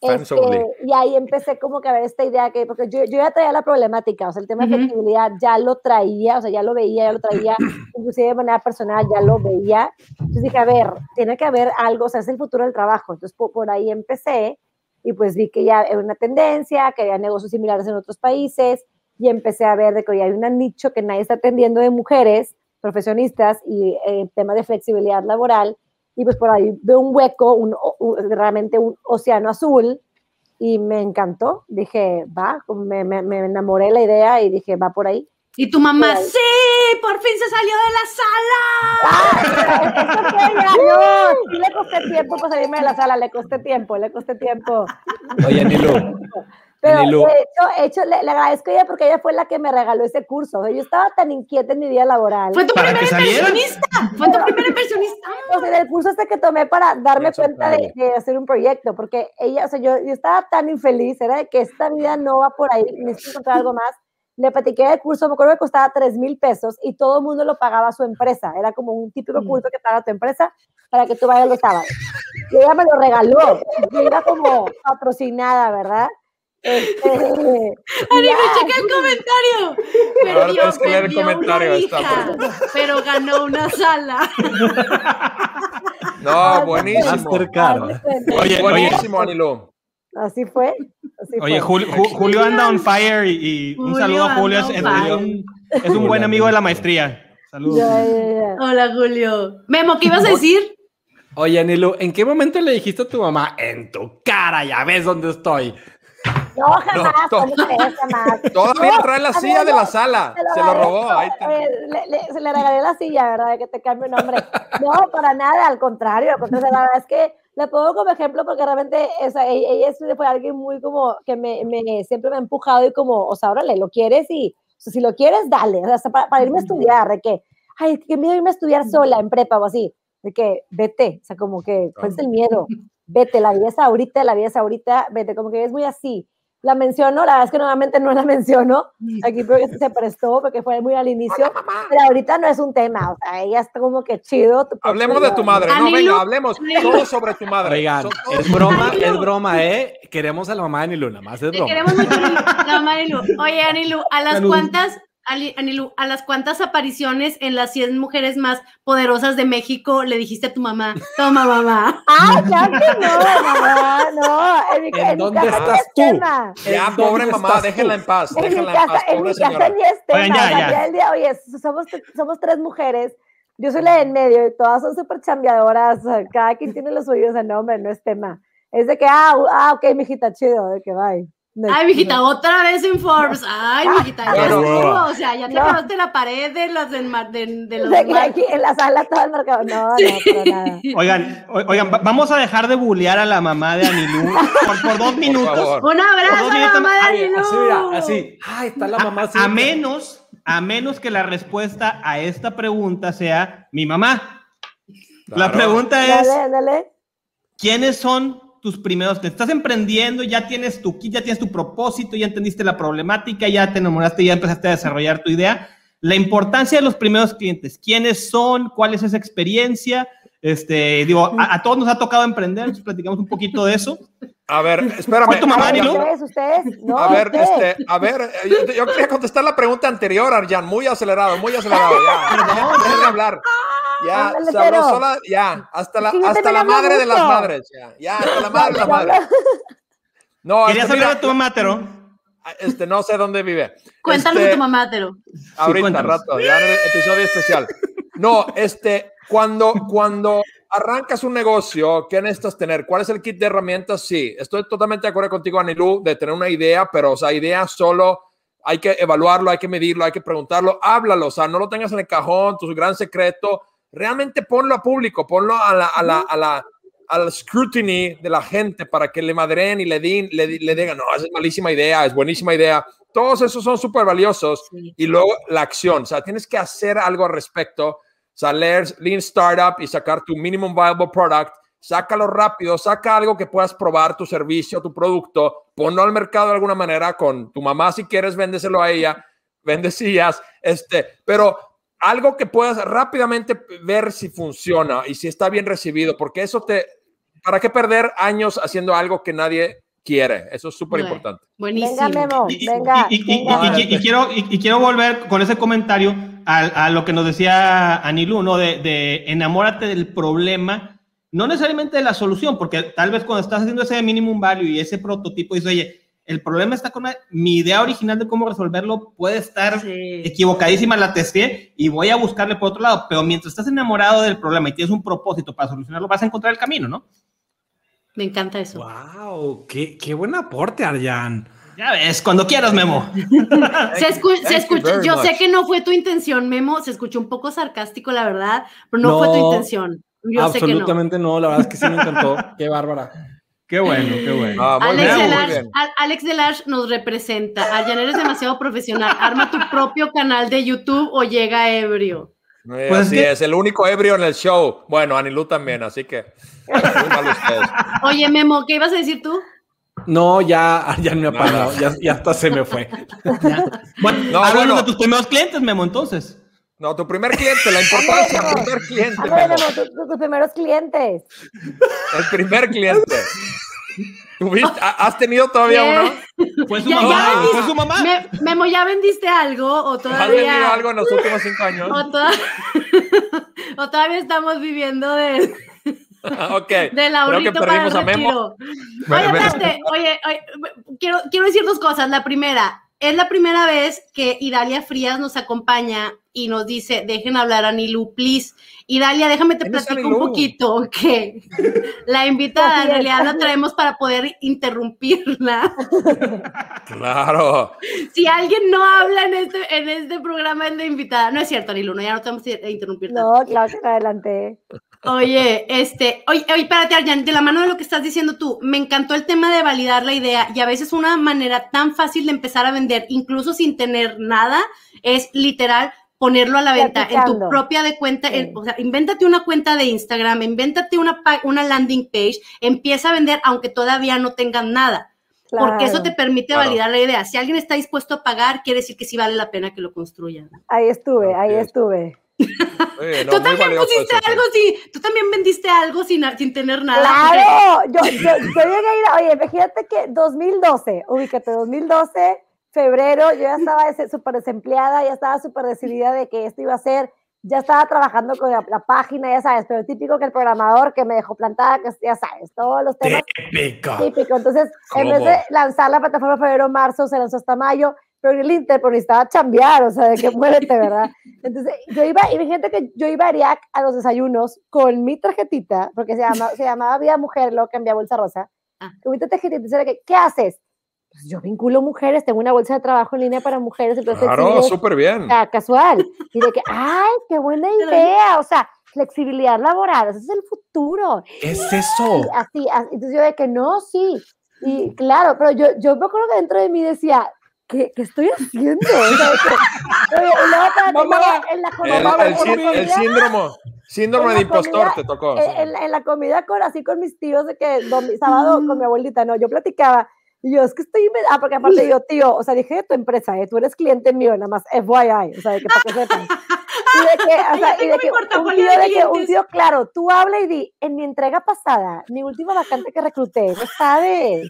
Speaker 3: Este, y ahí empecé como que a ver esta idea que, porque yo, yo ya traía la problemática, o sea, el tema de
Speaker 2: Ujú.
Speaker 3: flexibilidad ya lo traía, o sea, ya lo veía, ya lo traía, inclusive de manera personal ya lo veía. Entonces dije, a ver, tiene que haber algo, o sea, es el futuro del trabajo. Entonces por, por ahí empecé y pues vi que ya era una tendencia, que había negocios similares en otros países y empecé a ver de que ya hay un nicho que nadie está atendiendo de mujeres profesionistas y eh, tema de flexibilidad laboral y pues por ahí veo un hueco, un, realmente un océano azul y me encantó. Dije, va, me, me, me enamoré de la idea y dije, va por ahí.
Speaker 2: Y tu mamá,
Speaker 3: Ay.
Speaker 2: sí, por fin se salió de la sala.
Speaker 3: ¡Ah! Eso fue ya, no, sí le costé tiempo para salirme de la sala, le costé tiempo, le costé tiempo.
Speaker 5: Oye, Anilu,
Speaker 3: Pero
Speaker 5: Anilu.
Speaker 3: de hecho, hecho le, le agradezco a ella porque ella fue la que me regaló ese curso. O sea, yo estaba tan inquieta en mi vida laboral.
Speaker 2: Fue tu
Speaker 4: Para
Speaker 2: primer
Speaker 4: que salieran.
Speaker 2: inversionista. Fue tu primer inversionista.
Speaker 3: o sea, del curso este que tomé para darme
Speaker 5: Eso
Speaker 3: cuenta de, de hacer un proyecto, porque ella, o sea, yo, yo estaba tan infeliz, era de que esta vida no va por ahí, necesito encontrar algo más. Le platiqué del curso, me acuerdo que costaba 3 mil pesos y todo el mundo lo pagaba a su empresa. Era como un típico curso que paga tu empresa para que tú vayas los sábados. Y ella me lo regaló. Yo era como patrocinada, ¿verdad? Este,
Speaker 2: Anilu,
Speaker 3: ya,
Speaker 2: checa el comentario.
Speaker 1: Ahora
Speaker 2: Perdió,
Speaker 1: tienes que leer el
Speaker 2: perdió
Speaker 1: comentario, está
Speaker 2: hija, pero ganó una sala.
Speaker 1: No, buenísimo.
Speaker 4: Oye,
Speaker 1: Buenísimo, Anilú.
Speaker 3: Así fue. Así
Speaker 4: Oye,
Speaker 3: fue.
Speaker 4: Julio, Ju- Julio anda on fire y, y un saludo a Julio. Es, un, es un buen amigo de la maestría. Saludos.
Speaker 2: Hola, Julio. Memo, ¿qué ibas a decir?
Speaker 5: Oye, Anilu, ¿en qué momento le dijiste a tu mamá, en tu cara, ya ves dónde estoy?
Speaker 3: No, jamás, ¿cómo crees? jamás.
Speaker 1: Todavía
Speaker 3: No,
Speaker 1: trae la silla de
Speaker 3: no,
Speaker 1: la sala.
Speaker 3: lo
Speaker 1: Se lo robó. Ahí está.
Speaker 3: Eh, le- le- se le regalé la silla, ¿verdad? De que te cambie el nombre. No, para nada, al contrario. contrario, la verdad es que le pongo como ejemplo porque realmente o sea, ella, ella es- fue alguien muy como que me, me- siempre me ha empujado y como, o sea, órale, lo quieres y o sea, si lo quieres, dale. O sea, para, para irme a estudiar, de que, ay, qué miedo irme a estudiar sola en prepa o así. De que, vete, o sea, como que, ¿cuál es el miedo? Vete, la vida es ahorita, la vida es ahorita, vete, como que es muy así. La menciono, la verdad es que nuevamente no la menciono, aquí porque se prestó, porque fue muy al inicio, pero ahorita no es un tema, o sea, ella está como que chido. tu
Speaker 1: Hablemos de tu madre. No, venga, hablemos todo sobre tu madre.
Speaker 5: Oigan, es broma, es broma, ¿eh? Queremos a la mamá de Anilu, nada más es
Speaker 2: Te
Speaker 5: broma.
Speaker 2: queremos mucho. La mamá de Anilu. Oye, Anilu, ¿a las
Speaker 4: Salud.
Speaker 2: cuantas, a las cuantas apariciones en las 100 mujeres más poderosas de México le dijiste a tu mamá, toma mamá?
Speaker 3: ¡Ay, claro que no, mamá! No, en mi,
Speaker 5: ¿En
Speaker 3: en mi
Speaker 5: dónde
Speaker 3: casa ni
Speaker 5: estás
Speaker 3: es
Speaker 5: tú?
Speaker 3: tema.
Speaker 1: Ya,
Speaker 5: ¿En
Speaker 1: pobre mamá, déjenla en paz.
Speaker 3: En mi
Speaker 1: Déjenla en
Speaker 3: casa,
Speaker 1: paz,
Speaker 3: en mi casa ni es tema.
Speaker 4: Oigan, ya, ya.
Speaker 3: ya el día, oye, somos, somos tres mujeres, yo soy la de en medio y todas son súper chambeadoras, cada quien tiene lo suyo, o sea, no, hombre, no es tema. Es de que, ah, ah, ok, mijita, chido, de que bye.
Speaker 2: Ay, mijita, otra vez en Forbes. Ay, mijita, ya estuvo. O sea, ya te
Speaker 3: No.
Speaker 2: acabaste la pared de los del mar- de, de los
Speaker 3: De aquí en la sala todo el mercado. No, no, nada.
Speaker 4: Oigan, o- oigan, va- vamos a dejar de bullear a la mamá de Anilú por, por dos minutos.
Speaker 2: Un abrazo a la mamá de
Speaker 5: Ay,
Speaker 2: Anilu.
Speaker 5: así, mira, así. Ay, está la mamá así.
Speaker 4: A, a menos, a menos que la respuesta a esta pregunta sea mi mamá. La pregunta es,
Speaker 3: Dale, dale.
Speaker 4: ¿quiénes son tus primeros? Te estás emprendiendo, ya tienes tu kit, ya tienes tu propósito, ya entendiste la problemática, ya te enamoraste, ya empezaste a desarrollar tu idea. La importancia de los primeros clientes, quiénes son, cuál es esa experiencia. Este, digo, a, a todos nos ha tocado emprender, platicamos un poquito de eso.
Speaker 1: A ver, espérame.
Speaker 4: ¿Fue tu mamá?
Speaker 3: ¿Ustedes? ¿Ustedes? No,
Speaker 1: A ver,
Speaker 3: usted.
Speaker 1: este, a ver, eh, yo, yo quería contestar la pregunta anterior, Arjan, muy acelerado, muy acelerado, ya. Déjenme hablar. Ya,
Speaker 3: Ándale,
Speaker 1: se habló
Speaker 3: pero-
Speaker 1: sola, ya, hasta la, hasta la madre de las madres, ya, ya, hasta la madre de las madres. No,
Speaker 4: ¿Querías
Speaker 1: este,
Speaker 4: hablar de tu mamá, Tero?
Speaker 1: este, no sé dónde vive.
Speaker 2: Cuéntanos
Speaker 1: Este,
Speaker 2: de tu mamá, Tero.
Speaker 1: Ahorita,
Speaker 4: cuéntanos.
Speaker 1: rato, ya en el episodio especial. No, este, cuando, cuando arrancas un negocio, ¿qué necesitas tener? ¿Cuál es el kit de herramientas? Sí, estoy totalmente de acuerdo contigo, Anilú, de tener una idea, pero, o sea, idea solo hay que evaluarlo, hay que medirlo, hay que preguntarlo, háblalo, o sea, no lo tengas en el cajón, tu gran secreto, realmente ponlo a público, ponlo a la, a la, a la, al scrutiny de la gente para que le madren y le, din, le, le digan, no, esa es malísima idea, es buenísima idea. Todos esos son súper valiosos y luego la acción, o sea, tienes que hacer algo al respecto. Sea, Lean Startup y sacar tu minimum viable product, sácalo rápido, saca algo que puedas probar tu servicio, tu producto, ponlo al mercado de alguna manera con tu mamá si quieres, véndeselo a ella, bendecillas, este, pero algo que puedas rápidamente ver si funciona y si está bien recibido, porque eso te, ¿para qué perder años haciendo algo que nadie quiere? Eso es súper importante.
Speaker 2: Buenísimo.
Speaker 3: Venga, Memo,
Speaker 4: Y, y-
Speaker 3: venga.
Speaker 4: y- y-
Speaker 3: venga.
Speaker 4: y- y- y quiero, y, y quiero volver con ese comentario a, a lo que nos decía Anilú, ¿no? De, de enamórate del problema, no necesariamente de la solución, porque tal vez cuando estás haciendo ese minimum value y ese prototipo, dices, oye, el problema está con mi idea original de cómo resolverlo puede estar
Speaker 2: Sí.
Speaker 4: equivocadísima, la testé y voy a buscarle por otro lado, pero mientras estás enamorado del problema y tienes un propósito para solucionarlo, vas a encontrar el camino, ¿no?
Speaker 2: Me encanta eso.
Speaker 5: Wow, qué, qué buen aporte, Arjan.
Speaker 4: Ya ves, cuando quieras, Memo.
Speaker 2: Se, escu- se
Speaker 1: Thank you
Speaker 2: escucha,
Speaker 1: very
Speaker 2: yo
Speaker 1: much.
Speaker 2: sé que no fue tu intención, Memo, se escuchó un poco sarcástico, la verdad, pero no, fue tu intención. Yo sé que no.
Speaker 5: Absolutamente no. la verdad es que sí me encantó. qué bárbara.
Speaker 4: Qué bueno, qué bueno.
Speaker 1: Ah, muy
Speaker 2: Alex,
Speaker 1: bien, muy
Speaker 2: Delage,
Speaker 1: bien.
Speaker 2: Al- Alex Delage nos representa. Arjan, eres demasiado profesional. Arma tu propio canal de YouTube o llega ebrio.
Speaker 1: Eh,
Speaker 4: Pues
Speaker 1: así
Speaker 4: que-
Speaker 1: es, el único ebrio en el show. Bueno, Anilú también, así que.
Speaker 2: Oye, Memo, ¿qué ibas a decir tú?
Speaker 5: No, ya Arjan me apagó.
Speaker 1: No.
Speaker 5: Ya, ya hasta se me fue.
Speaker 4: Bueno,
Speaker 1: No,
Speaker 4: háblanos
Speaker 1: bueno.
Speaker 4: de tus primeros clientes, Memo, entonces.
Speaker 1: No, tu primer cliente, la importancia, el primer cliente. Memo.
Speaker 3: Memo, tu- tu- tus primeros clientes.
Speaker 1: El primer cliente. ¿Tuviste- ha- ¿Has tenido todavía
Speaker 2: ¿Qué?
Speaker 1: uno?
Speaker 4: Fue su
Speaker 2: Ya- ya
Speaker 4: mamá,
Speaker 2: vendiste-
Speaker 4: fue su mamá.
Speaker 2: Me- Memo, ¿ya vendiste algo o
Speaker 1: ¿Has
Speaker 2: todavía?
Speaker 1: vendido algo en los últimos cinco años?
Speaker 2: O, o todavía estamos viviendo de,
Speaker 1: ok.
Speaker 2: del
Speaker 1: Creo que
Speaker 2: ahorrito para el
Speaker 1: perdimos a Memo.
Speaker 2: Oye, espérate, oye, oye, quiero, quiero decir dos cosas. La primera, es la primera vez que Idalia Frías nos acompaña y nos dice, dejen hablar a Nilu, please. Idalia, déjame te
Speaker 1: ¿Quién es
Speaker 2: platico un poquito que la invitada en realidad la traemos para poder interrumpirla.
Speaker 1: Claro.
Speaker 2: Si alguien no habla en este, en este programa es la invitada. No es cierto, Nilu, no, ya no te vamos a interrumpir.
Speaker 3: No, claro que adelante.
Speaker 2: Oye, este, oye, oye, espérate, Arjan, de la mano de lo que estás diciendo tú, me encantó el tema de validar la idea y a veces una manera tan fácil de empezar a vender, incluso sin tener nada, es literal ponerlo a la venta en tu propia de cuenta, en-
Speaker 3: Sí.
Speaker 2: o sea, invéntate una cuenta de Instagram, invéntate una, landing page, empieza a vender aunque todavía no tengan nada, porque eso te permite
Speaker 1: Claro.
Speaker 2: validar la idea. Si alguien está dispuesto a pagar, quiere decir que sí vale la pena que lo construyan.
Speaker 3: Ahí estuve, ahí estuve.
Speaker 1: No,
Speaker 2: tú también pusiste
Speaker 1: eso,
Speaker 2: algo, sí, tú también vendiste algo sin, sin tener nada.
Speaker 3: Claro, yo, yo, yo llegué a ir, a- oye, imagínate que 2012, ubícate, 2012, febrero, yo ya estaba súper desempleada, ya estaba súper decidida de que esto iba a ser, ya estaba trabajando con la, la página, ya sabes, pero típico que el programador que me dejó plantada, que ya sabes, todos los temas
Speaker 5: Típico.
Speaker 3: típico. Entonces, en
Speaker 1: ¿Cómo?
Speaker 3: vez de lanzar la plataforma febrero, marzo, se lanzó hasta mayo, pero el Inter, pero necesitaba chambear, o sea, de que muérete, ¿verdad? Entonces, yo iba, imagínate que yo iba a Ariac a los desayunos con mi tarjetita, porque se, llama, se llamaba Vida Mujer, luego cambié a Bolsa Rosa,
Speaker 2: Ah.
Speaker 3: con mi tarjetita, y decía que, ¿qué haces? Pues yo vinculo mujeres, tengo una bolsa de trabajo en línea para mujeres, entonces
Speaker 1: Claro, súper bien.
Speaker 3: o sea, casual. Y de que, ay, qué buena idea, o sea, flexibilidad laboral, ese es el futuro.
Speaker 5: ¿Qué es eso?
Speaker 3: Así, así, entonces yo de que no, sí. Y claro, pero yo, yo me acuerdo que dentro de mí decía, ¿qué, qué estoy haciendo?
Speaker 1: El, síndrome, síndrome de impostor
Speaker 3: comida-
Speaker 1: te tocó.
Speaker 3: en,
Speaker 1: sí.
Speaker 3: en la, en la comida con así con mis tíos de que domi- sábado con mi abuelita, no, yo platicaba y yo es que estoy, ah, porque aparte yo, tío, o sea, dije de tu empresa, ¿eh? tú eres cliente mío, nada más FYI, o sea, de que para que sepan. Y de que, o sea, y de que un tío,
Speaker 2: de
Speaker 3: de que un tío, claro, tú habla y di, en mi entrega pasada, mi última vacante que recluté, no sabes.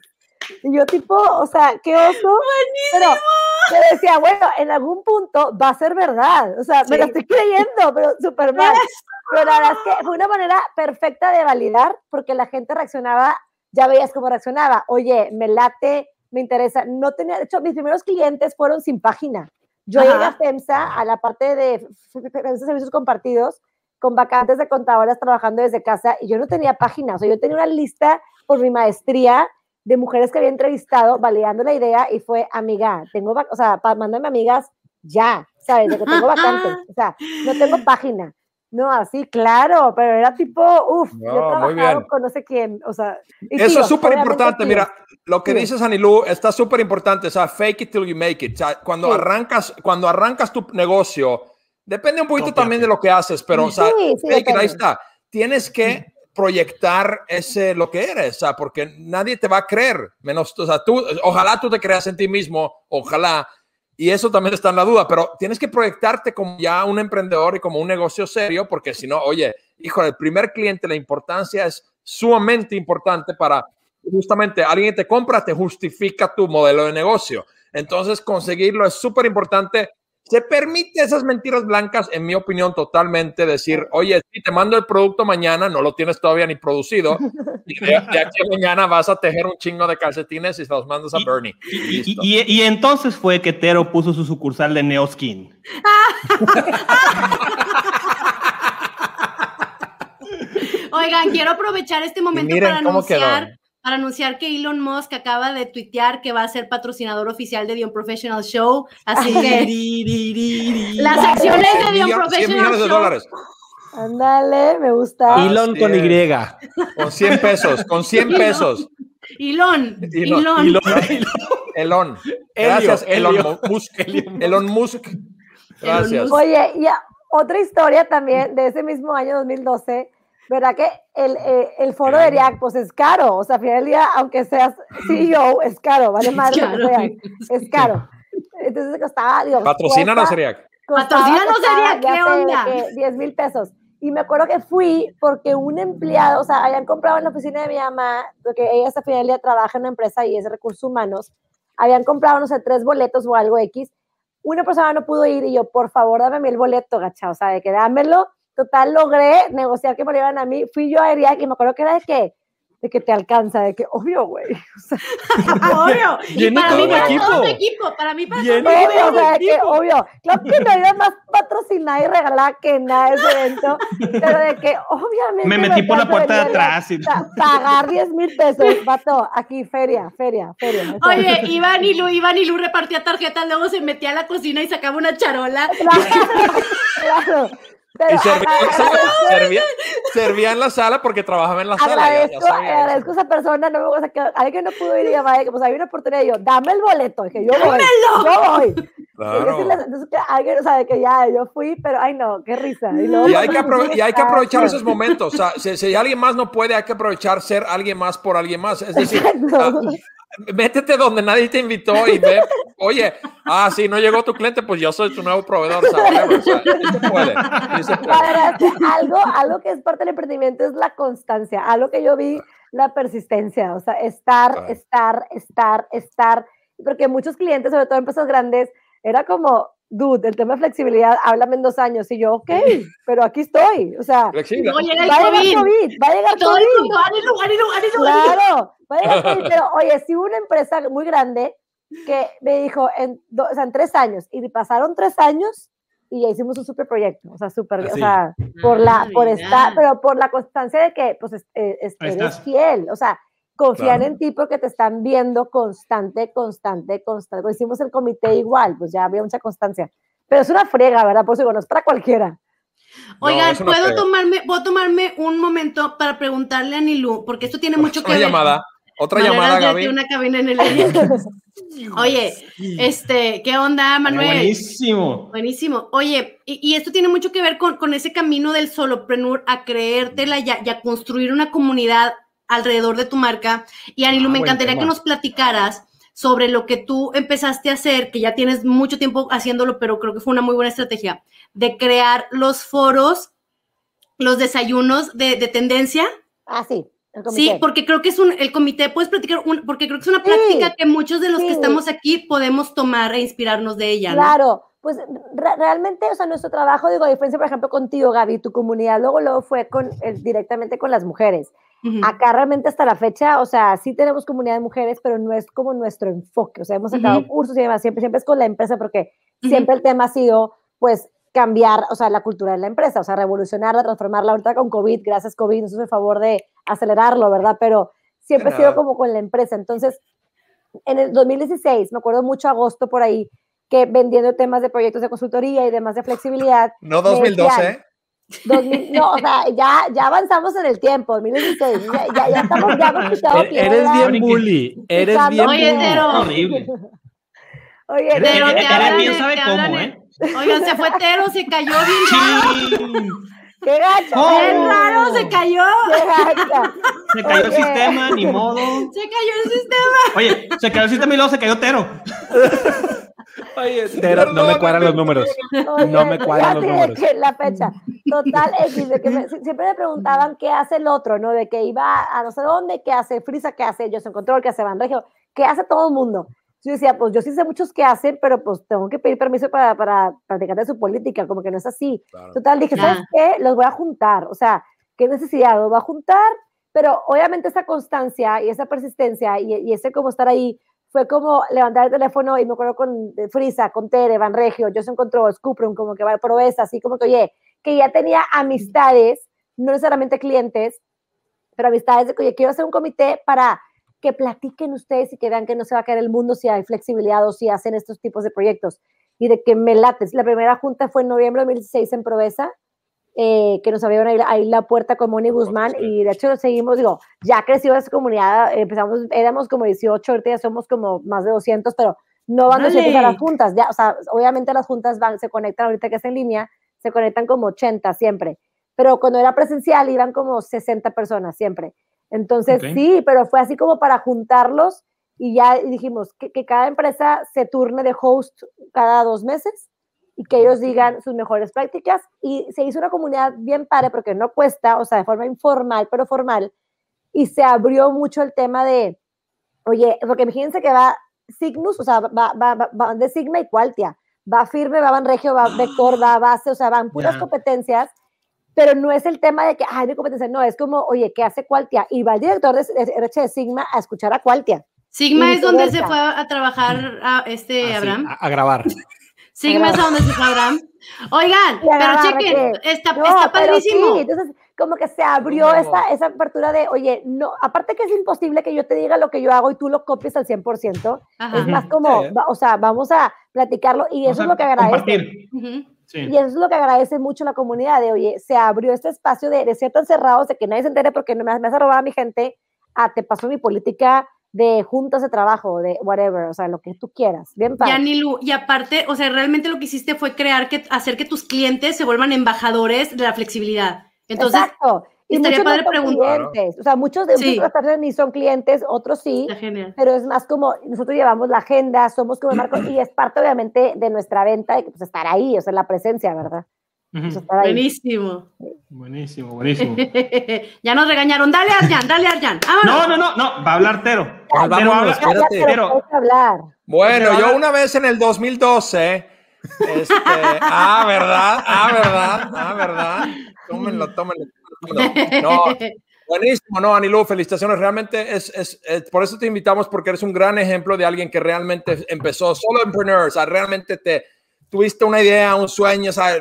Speaker 3: Y yo tipo, o sea, qué oso. Pero yo decía, bueno, en algún punto va a ser verdad. O sea, me lo
Speaker 2: Sí.
Speaker 3: estoy creyendo, pero súper mal. Pero la verdad es que fue una manera perfecta de validar porque la gente reaccionaba, ya veías cómo reaccionaba. Oye, me late, me interesa. No tenía, de hecho, mis primeros clientes fueron sin página. Yo
Speaker 2: Ajá.
Speaker 3: llegué a FEMSA, a la parte de FEMSA Servicios Compartidos, con vacantes de contadoras trabajando desde casa y yo no tenía página. O sea, yo tenía una lista por mi maestría de mujeres que había entrevistado validando la idea y fue, amiga, tengo, o sea, pa- mándame amigas ya, ¿sabes? De que tengo vacantes, o sea, no tengo página. No, así, claro, pero era tipo, uff, yo he
Speaker 1: No, bien.
Speaker 3: con no sé quién, o sea.
Speaker 1: Eso
Speaker 3: tíos,
Speaker 1: es súper importante. Mira, lo que
Speaker 3: Sí.
Speaker 1: dices, Anilú, está súper importante. O sea, fake it till you make it. O sea, cuando
Speaker 3: Sí.
Speaker 1: arrancas, cuando arrancas tu negocio, Depende un poquito
Speaker 5: Cópiate.
Speaker 1: también de lo que haces, pero, o sea,
Speaker 3: Sí, sí,
Speaker 1: Baker, ahí está. Tienes que proyectar ese lo que eres, sea, porque nadie te va a creer, menos, o sea, tú, ojalá tú te creas en ti mismo, ojalá, y eso también está en la duda, pero tienes que proyectarte como ya un emprendedor y como un negocio serio, porque si no, oye, hijo, el primer cliente, la importancia es sumamente importante para justamente alguien te compra, te justifica tu modelo de negocio. Entonces, conseguirlo es súper importante. Se permite esas mentiras blancas, en mi opinión, totalmente decir, oye, si te mando el producto mañana, no lo tienes todavía ni producido, y de, de aquí a mañana vas a tejer un chingo de calcetines y se los mandas a
Speaker 4: Y-
Speaker 1: Bernie.
Speaker 4: Y,
Speaker 1: Y
Speaker 4: y-
Speaker 1: listo.
Speaker 4: y- y entonces fue que Tero puso su sucursal de Neoskin.
Speaker 2: Oigan, quiero aprovechar este momento para anunciar, para anunciar que Elon Musk acaba de tuitear que va a ser patrocinador oficial de The Unprofessional Show. Así que las acciones de The
Speaker 1: Millones- 100
Speaker 2: Unprofessional
Speaker 1: millones de
Speaker 2: Show.
Speaker 1: dólares.
Speaker 3: Ándale, me gusta.
Speaker 5: Elon con. Y.
Speaker 1: Con 100 pesos, con 100 pesos.
Speaker 2: Elon,
Speaker 1: Elon,
Speaker 2: Elon.
Speaker 1: Elon. Gracias, Elon. Musk. Elon Musk. Gracias.
Speaker 3: Oye, y a- otra historia también de ese mismo año 2012, ¿verdad? Que el, eh, el foro de ERIAC, pues es caro. O sea, al final del día, aunque seas CEO, es caro, vale más que
Speaker 2: Claro.
Speaker 3: Es caro. Entonces costaba, digo,
Speaker 1: Patrocínanos,
Speaker 3: costaba-
Speaker 2: Patrocínanos,
Speaker 3: ya
Speaker 2: ¿qué onda?
Speaker 3: que 10 mil pesos. Y me acuerdo que fui porque un empleado, o sea, habían comprado en la oficina de mi mamá, porque ella hasta final del día trabaja en una empresa y es de recursos humanos, habían comprado, no sé, tres boletos o algo X. Una persona no pudo ir y yo, por favor, dame el boleto, gacha, o sea, de que dámelo. Total, logré negociar que me lo iban a mí. Fui yo a Eriac y me acuerdo que era de que, de que te alcanza, de que, obvio, güey. O sea,
Speaker 2: Obvio. Y para
Speaker 1: todo
Speaker 2: mí,
Speaker 1: el
Speaker 2: para
Speaker 5: equipo.
Speaker 2: todo equipo. Para mí, para todo tu
Speaker 3: obvio, o sea, de que, obvio. Claro que me iba más patrocinada y regalada que nada ese evento, pero de que, obviamente.
Speaker 4: Me metí por la puerta de atrás. y-
Speaker 3: pa- Pagar 10 mil pesos, vato, aquí, feria, feria, feria.
Speaker 2: Oye, Iván y Lu, Iván y Lu repartía tarjetas, luego se metía a la cocina y sacaba una charola.
Speaker 3: Claro, claro. Pero
Speaker 1: Y servía,
Speaker 3: agradezco-
Speaker 1: servía- servía en la sala porque trabajaba en la sala. ya- ya
Speaker 3: agradezco, agradezco a esa persona, no me gusta que alguien no pudo ir y llamar, que pues había una oportunidad y yo, dame el boleto, dije, yo voy, yo voy.
Speaker 1: Claro.
Speaker 3: Entonces, entonces, que alguien, o sea, de que ya, yo fui, pero ay no, qué risa. Y, luego,
Speaker 1: Y hay, que y hay que aprovechar
Speaker 3: Ah,
Speaker 1: esos momentos. O sea, si, si alguien más no puede, hay que aprovechar ser alguien más por alguien más. Es decir, métete donde nadie te invitó y ve, oye, ah, sí, no llegó tu cliente, pues yo soy tu nuevo proveedor. O sea. O se puede. se
Speaker 3: algo, algo que es parte del emprendimiento es la constancia, algo que yo vi, la persistencia, o sea, estar,
Speaker 1: Claro.
Speaker 3: estar, estar, estar, porque muchos clientes, sobre todo empresas grandes, era como, dude, el tema de flexibilidad, háblame en dos años, y yo, ok, pero aquí estoy, o sea,
Speaker 1: Flexible.
Speaker 3: Va a llegar
Speaker 2: COVID.
Speaker 3: COVID, va a llegar
Speaker 2: Todo
Speaker 3: COVID, claro, va a llegar COVID, pero oye, si hubo una empresa muy grande que me dijo, en, do- o sea, en tres años, y pasaron tres años, y ya hicimos un super proyecto, o sea, súper, o
Speaker 5: Así.
Speaker 3: sea, por la,
Speaker 2: Ah,
Speaker 3: por
Speaker 2: mira.
Speaker 3: estar, pero por la constancia de que, pues, es- eh, es- eres fiel, o sea, confían
Speaker 1: Claro.
Speaker 3: en ti porque te están viendo constante, constante, constante. Cuando hicimos el comité igual, pues ya había mucha constancia. Pero es una frega, ¿verdad? Por eso digo, no es para cualquiera.
Speaker 2: Oigan,
Speaker 1: una
Speaker 2: ¿puedo tomarme, puedo tomarme un momento para preguntarle a Nilu, porque esto tiene mucho que
Speaker 1: Otra
Speaker 2: ver.
Speaker 1: llamada. Otra llamada, Gaby.
Speaker 2: una cabina en el Oye, este, ¿qué onda, Manuel?
Speaker 4: Buenísimo.
Speaker 2: Buenísimo. Oye, y, y esto tiene mucho que ver con, con ese camino del solopreneur a creértela y a, y a construir una comunidad alrededor de tu marca. Y Anilu,
Speaker 4: Ah,
Speaker 2: me encantaría
Speaker 4: tema.
Speaker 2: que nos platicaras sobre lo que tú empezaste a hacer, que ya tienes mucho tiempo haciéndolo, pero creo que fue una muy buena estrategia, de crear los foros, los desayunos de, de tendencia.
Speaker 3: Ah, sí, el
Speaker 2: Sí, porque creo que es un, el comité, puedes platicar, un- porque creo que es una
Speaker 3: Sí,
Speaker 2: práctica que muchos de los que estamos aquí podemos tomar e inspirarnos de ella. ¿no?
Speaker 3: Claro, pues re- realmente, o sea, nuestro trabajo, digo, a diferencia, por ejemplo, contigo, Gaby, tu comunidad luego, luego fue con, el- directamente con las mujeres.
Speaker 2: Ujú.
Speaker 3: Acá realmente hasta la fecha, o sea, sí tenemos comunidad de mujeres, pero no es como nuestro enfoque. O sea, hemos sacado
Speaker 2: Ujú.
Speaker 3: cursos y demás, siempre, siempre es con la empresa porque
Speaker 2: Ujú.
Speaker 3: siempre el tema ha sido, pues, cambiar, o sea, la cultura de la empresa, o sea, revolucionarla, transformarla. Ahorita con COVID, gracias COVID, nos hizo el favor de acelerarlo, ¿verdad? Pero siempre ha sido como con la empresa. Entonces, en el 2016, me acuerdo mucho agosto por ahí, que vendiendo temas de proyectos de consultoría y demás de flexibilidad,
Speaker 1: No
Speaker 3: Me
Speaker 1: 2012,
Speaker 3: decían,
Speaker 1: ¿eh?
Speaker 3: 2000 no, o sea, ya, ya avanzamos en el tiempo, 2016, ya, ya, ya estamos, ya hemos quitado
Speaker 5: E- Eres
Speaker 3: piedra.
Speaker 5: bien bully. Eres bien
Speaker 2: Oye,
Speaker 5: bully.
Speaker 2: Tero.
Speaker 4: Horrible.
Speaker 3: Oye,
Speaker 4: Eres,
Speaker 2: Pero
Speaker 4: eres-
Speaker 2: te
Speaker 4: eres
Speaker 2: hablan
Speaker 4: bien
Speaker 2: de-
Speaker 4: sabe
Speaker 2: te
Speaker 4: cómo,
Speaker 2: hablan
Speaker 4: ¿eh?
Speaker 2: Oigan, se fue Tero, se cayó bien raro.
Speaker 4: ¡Chin!
Speaker 3: ¡Qué gacha!
Speaker 4: Oh.
Speaker 2: Raro, se cayó.
Speaker 4: Se cayó el sistema, ni modo.
Speaker 2: Se cayó el sistema.
Speaker 4: Oye, se cayó el sistema y luego se cayó Tero.
Speaker 5: Oye, no me cuadran los números.
Speaker 3: Oye,
Speaker 5: No me cuadran los números.
Speaker 3: que la fecha. Total, X, de que me- si- siempre me preguntaban qué hace el otro, ¿no? De que iba a no sé dónde, qué hace Frisa, qué hace Joseph Control, qué hace Van Regio, qué hace todo el mundo. Yo decía, pues yo sí sé muchos qué hacen, pero pues tengo que pedir permiso para, para practicar de su política, como que no es así. Total, dije, ¿sabes qué? Los voy a juntar. O sea, ¿qué necesidad? Los voy a juntar, pero obviamente esa constancia y esa persistencia y, y ese como estar ahí fue como levantar el teléfono y me acuerdo con Frisa, con Tere, Van Regio, yo se encontró Scuprum, como que va Proeza, así como que, oye, que ya tenía amistades, no necesariamente clientes, pero amistades de que, oye, quiero hacer un comité para que platiquen ustedes y que vean que no se va a caer el mundo si hay flexibilidad o si hacen estos tipos de proyectos. Y de que me lates. La primera junta fue en noviembre de 2016 en Proveza, eh, que nos abrieron ahí, ahí la puerta con Moni Guzmán y de hecho seguimos, digo, ya creció esa comunidad, empezamos, éramos como 18, ahorita ya somos como más de 200, pero no van
Speaker 2: Órale.
Speaker 3: 200 a las juntas, ya, o sea, obviamente las juntas van, se conectan ahorita que es en línea, se conectan como 80 siempre, pero cuando era presencial iban como 60 personas siempre. Entonces, sí, pero fue así como para juntarlos y ya dijimos que, que cada empresa se turne de host cada dos meses y que ellos digan sus mejores prácticas y se hizo una comunidad bien padre porque no cuesta, o sea, de forma informal, pero formal, y se abrió mucho el tema de, oye, porque imagínense que va Cygnus, o sea, va, va, va, va de Sigma y Qualtia, va Firme, va Banregio, va Vector, va Base, o sea, van puras
Speaker 4: Ya.
Speaker 3: competencias, pero no es el tema de que, ay, mi competencia, no, es como, oye, ¿qué hace Qualtia? Y va el director de, de RH de Sigma a escuchar a Qualtia.
Speaker 2: Sigma es donde se fue a, trabajar a este
Speaker 5: Así,
Speaker 2: Abraham.
Speaker 5: a, a grabar.
Speaker 2: Sigma es a donde se Abraham. Oigan,
Speaker 3: a
Speaker 2: pero chequen,
Speaker 3: que-
Speaker 2: está,
Speaker 3: No,
Speaker 2: está
Speaker 3: pero
Speaker 2: padrísimo.
Speaker 3: sí, entonces, como que se abrió
Speaker 1: No.
Speaker 3: esa, esa apertura de, oye, no, aparte que es imposible que yo te diga lo que yo hago y tú lo copies al 100%,
Speaker 2: Ajá.
Speaker 3: es más como,
Speaker 5: Sí.
Speaker 3: va- o sea, vamos a platicarlo y eso
Speaker 4: Vamos
Speaker 3: es
Speaker 4: a
Speaker 3: lo que agradece.
Speaker 4: Sí.
Speaker 3: Y eso es lo que agradece mucho la comunidad, de, oye, se abrió este espacio de, de ser tan cerrados, de que nadie se entere porque no me, me has robado a mi gente, a te pasó mi política de juntas de trabajo, de whatever, o sea, lo que tú quieras. Bien padre.
Speaker 2: Nilu, y aparte, o sea, realmente lo que hiciste fue crear que, hacer que tus clientes se vuelvan embajadores de la flexibilidad. Entonces,
Speaker 3: Exacto. Y
Speaker 2: estaría
Speaker 3: muchos
Speaker 2: padre
Speaker 3: no
Speaker 2: preguntar.
Speaker 3: clientes. O sea, muchos de
Speaker 2: Sí.
Speaker 3: personas ni son clientes, otros sí, pero es más como nosotros llevamos la agenda, somos como el marco y es parte obviamente de nuestra venta, de que, pues, estar ahí, o sea, la presencia, ¿verdad? Pues.
Speaker 2: Buenísimo.
Speaker 4: Buenísimo, buenísimo.
Speaker 2: ya nos regañaron. Dale, Arjan, dale, Arjan. Vámonos.
Speaker 4: No, no, no, no, va a hablar Tero.
Speaker 5: Ah,
Speaker 4: Tero
Speaker 5: vámonos,
Speaker 3: hablar.
Speaker 1: Bueno, yo una vez en el 2012, este, ah, ¿verdad? Ah, ¿verdad? Ah, ¿verdad? Tómenlo, tómenlo. tómenlo. No, buenísimo, no, Anilu, felicitaciones. Realmente es, es, es- por eso te invitamos, porque eres un gran ejemplo de alguien que realmente empezó solo entrepreneur, o sea, realmente te tuviste una idea, un sueño, o sea,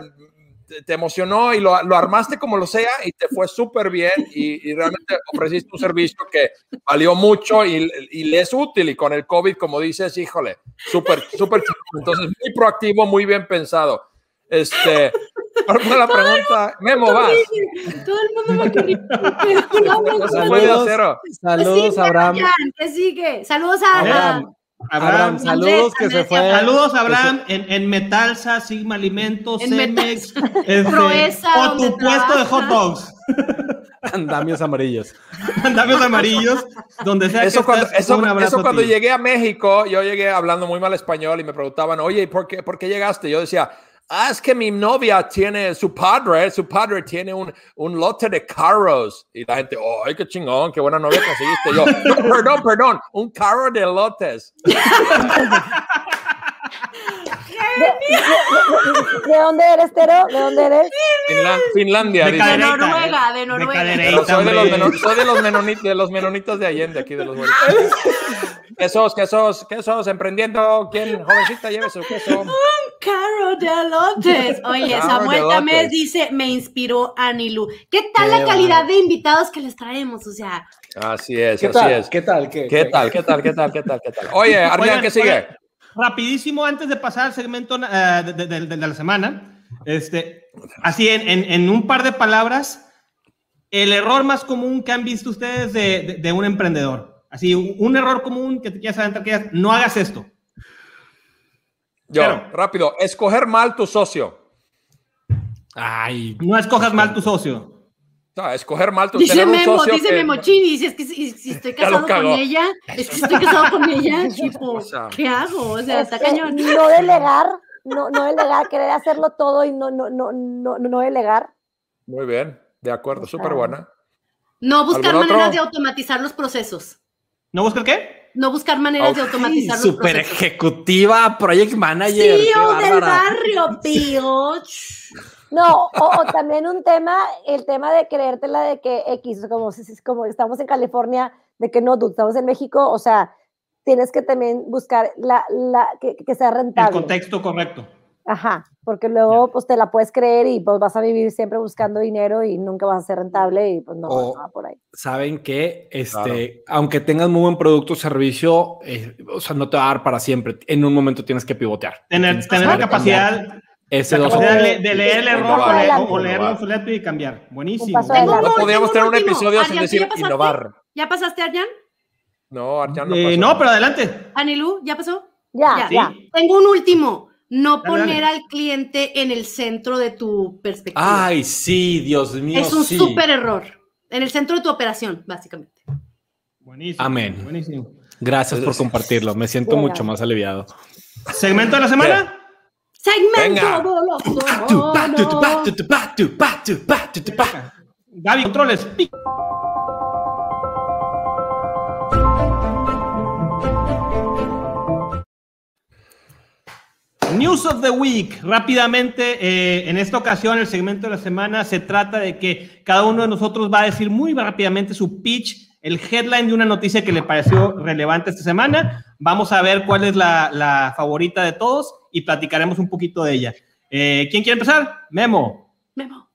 Speaker 1: te, te emocionó y lo, lo armaste como lo sea y te fue súper bien y, y realmente ofreciste un servicio que valió mucho y, y le es útil y con el COVID, como dices, híjole, súper, súper chido. Entonces, muy proactivo, muy bien pensado. Este, ¿cuál fue la pregunta? Memo, vas.
Speaker 2: Todo el mundo va a querer.
Speaker 5: Saludos.
Speaker 1: hacer.
Speaker 5: Saludos, Abraham.
Speaker 2: ¿Qué sigue? Saludos a,
Speaker 5: Abraham.
Speaker 4: Abraham,
Speaker 5: Abraham, saludos que se fue.
Speaker 4: Saludos, Abraham, en, en Metalsa, Sigma Alimentos,
Speaker 2: En
Speaker 4: Cemex, este,
Speaker 2: Proeza,
Speaker 4: o tu puesto de hot dogs,
Speaker 5: Andamios amarillos.
Speaker 4: andamios amarillos, donde sea
Speaker 1: Eso
Speaker 4: que
Speaker 1: cuando,
Speaker 4: estés,
Speaker 1: eso,
Speaker 4: un abrazo
Speaker 1: eso
Speaker 4: a
Speaker 1: cuando
Speaker 4: ti.
Speaker 1: llegué a México, yo llegué hablando muy mal español y me preguntaban, oye, ¿y ¿por qué, ¿por qué llegaste? Yo decía, ah, es que mi novia tiene, su padre, su padre tiene un, un lote de carros. Y la gente, ay, qué chingón, qué buena novia conseguiste. Yo, no, perdón, perdón, un carro de lotes.
Speaker 3: ¿De, de- de- de dónde eres, Tero? ¿De dónde eres?
Speaker 1: Finlan- Finlandia,
Speaker 4: De
Speaker 1: dice.
Speaker 2: De Noruega, de Noruega.
Speaker 1: Pero soy de los,
Speaker 4: hombre.
Speaker 1: meno- soy de los, menoni- de los menonitas de Allende, aquí de los. Quesos, quesos, quesos, emprendiendo. ¿Quién, jovencita, lleve su queso?
Speaker 2: Caro de lotes. Oye, Samuel Tamés dice, me inspiró Anilu. ¿Qué tal
Speaker 5: Qué
Speaker 2: la calidad de invitados que les traemos? O sea,
Speaker 1: Así es,
Speaker 5: ¿Qué
Speaker 1: así
Speaker 5: tal?
Speaker 1: es.
Speaker 5: ¿Qué tal? ¿Qué,
Speaker 1: ¿Qué tal? ¿Qué tal? ¿Qué tal? ¿Qué tal? ¿Qué tal? Oye,
Speaker 4: Oigan,
Speaker 1: ¿qué sigue?
Speaker 4: Rapidísimo, antes de pasar al segmento eh, de, de- de- de la semana, este, así en, en- en un par de palabras, el error más común que han visto ustedes de, de- de un emprendedor. Así, un, un error común que te quieras aventar, que digas, no hagas esto.
Speaker 1: Yo,
Speaker 4: Cero.
Speaker 1: rápido. Escoger mal tu socio.
Speaker 5: Ay,
Speaker 4: No escojas mal tu socio.
Speaker 1: Sea, escoger mal tu
Speaker 2: Dice Memo,
Speaker 1: socio
Speaker 2: dice
Speaker 1: que-
Speaker 2: Memo Chini, si es que si, si estoy casado con ella, es que si estoy casado con ella, tipo,
Speaker 1: O sea.
Speaker 2: ¿qué hago? O sea, está cañón.
Speaker 3: No delegar, no, no delegar, querer hacerlo todo y no, no, no, no, no delegar.
Speaker 1: Muy bien, de acuerdo, súper buena.
Speaker 2: No buscar maneras de automatizar los procesos.
Speaker 4: ¿No buscas qué?
Speaker 2: No buscar maneras de automatizar los
Speaker 5: super
Speaker 2: procesos.
Speaker 5: ejecutiva, project manager.
Speaker 2: CEO del
Speaker 5: bárbara.
Speaker 2: barrio, tío.
Speaker 3: No, o, o también un tema, el tema de creértela de que X, como, como estamos en California, de que no, estamos en México, o sea, tienes que también buscar la, la, que, que sea
Speaker 4: El
Speaker 3: rentable.
Speaker 4: contexto correcto.
Speaker 3: Ajá, porque luego pues te la puedes creer y pues vas a vivir siempre buscando dinero y nunca vas a ser rentable y pues no,
Speaker 5: O-
Speaker 3: no va por ahí.
Speaker 5: Saben que, este, aunque tengas muy buen producto o servicio, eh, o sea, no te va a dar para siempre. En un momento tienes que pivotear.
Speaker 4: Tener,
Speaker 5: Tienes que
Speaker 4: tener la
Speaker 5: cambiar
Speaker 4: capacidad,
Speaker 5: Ese dos
Speaker 4: de, leer el
Speaker 3: Un
Speaker 4: error o, leer, o leerlo obsoleto y cambiar. Buenísimo.
Speaker 1: No
Speaker 2: un-
Speaker 1: podríamos tener un episodio sin
Speaker 2: Adrián, ¿tú
Speaker 1: decir innovar.
Speaker 2: ¿Ya pasaste, Arjan?
Speaker 1: No, Arjan no
Speaker 4: Eh,
Speaker 1: pasó.
Speaker 4: no, pero adelante.
Speaker 2: Anilú, ¿ya pasó?
Speaker 3: Ya,
Speaker 2: Ya.
Speaker 3: ya.
Speaker 2: Tengo un último. No
Speaker 4: Dale,
Speaker 2: poner
Speaker 4: dale.
Speaker 2: al cliente en el centro de tu perspectiva.
Speaker 5: Ay, sí, Dios mío.
Speaker 2: es un
Speaker 5: sí.
Speaker 2: súper error. En el centro de tu operación, básicamente.
Speaker 4: Buenísimo.
Speaker 5: Amén.
Speaker 4: Buenísimo.
Speaker 5: Gracias por compartirlo. Me siento mucho más aliviado.
Speaker 4: ¿Segmento de la semana?
Speaker 2: Segmento
Speaker 1: Venga.
Speaker 4: Gaby, controles. News of the Week. Rápidamente, eh, en esta ocasión, el segmento de la semana se trata de que cada uno de nosotros va a decir muy rápidamente su pitch, el headline de una noticia que le pareció relevante esta semana. Vamos a ver cuál es la, la favorita de todos y platicaremos un poquito de ella. Eh, ¿Quién quiere empezar? Memo.
Speaker 2: Memo.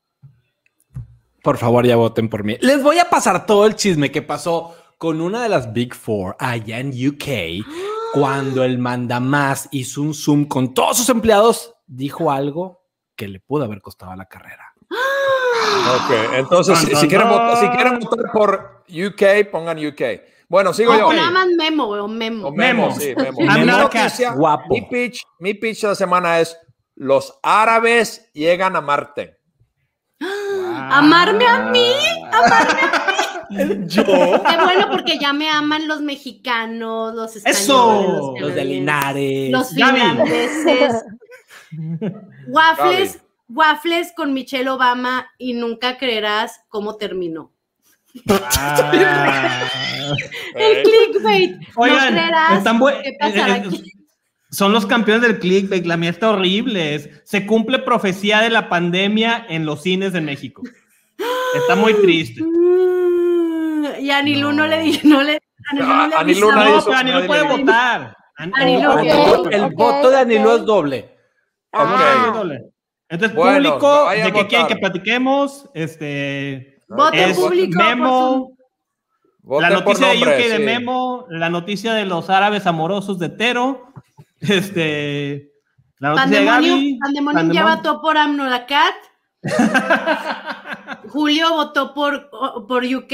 Speaker 5: Por favor, ya voten por mí. Les voy a pasar todo el chisme que pasó con una de las Big Four allá en UK cuando el mandamás hizo un Zoom con todos sus empleados. Dijo algo que le pudo haber costado la carrera.
Speaker 1: Ok, entonces, si, si quieren, votar, si quieren votar por UK, pongan UK. Bueno, sigo yo.
Speaker 2: nada más Memo, Memo.
Speaker 1: O Memo,
Speaker 4: Memo.
Speaker 1: sí, Memo. Mi
Speaker 4: a
Speaker 1: noticia.
Speaker 5: Guapo.
Speaker 1: Mi pitch, mi pitch de la semana es los árabes llegan a Marte.
Speaker 2: Amarme a mí.
Speaker 5: Yo.
Speaker 2: Qué bueno, porque ya me aman los mexicanos, los españoles,
Speaker 4: Eso.
Speaker 2: los,
Speaker 5: Los de Linares.
Speaker 2: los
Speaker 4: Gaby.
Speaker 2: finlandeses. waffles, waffles con Michelle Obama y nunca creerás cómo terminó.
Speaker 4: Ah.
Speaker 2: El clickbait. no
Speaker 4: Oigan, están
Speaker 2: qué pasará
Speaker 4: eh, eh,
Speaker 2: aquí.
Speaker 4: son los campeones del clickbait, la mía está horrible. es- se cumple profecía de la pandemia en los cines de México. Está muy triste.
Speaker 2: Mm, Y a Anilú no. le dije, no le, Anilú no le
Speaker 1: Ah, Anilú
Speaker 4: No, pero no puede votar. Ani-
Speaker 2: Ani no
Speaker 4: Ani-
Speaker 2: quiere.
Speaker 5: El voto de Anilo
Speaker 3: ok.
Speaker 5: es doble.
Speaker 3: Ah,
Speaker 4: Entonces,
Speaker 1: Bueno,
Speaker 4: público, ¿de
Speaker 1: a
Speaker 4: qué quieren que platiquemos? Este,
Speaker 2: Voten
Speaker 4: es
Speaker 2: público
Speaker 4: Memo,
Speaker 1: Voten
Speaker 4: la noticia de UK de. Memo, la noticia de los árabes amorosos de Tero, este, la noticia de
Speaker 2: Pandemonium,
Speaker 4: Gaby.
Speaker 2: Pandemonium ya votó por AMNOLACAT. Julio votó por, por UK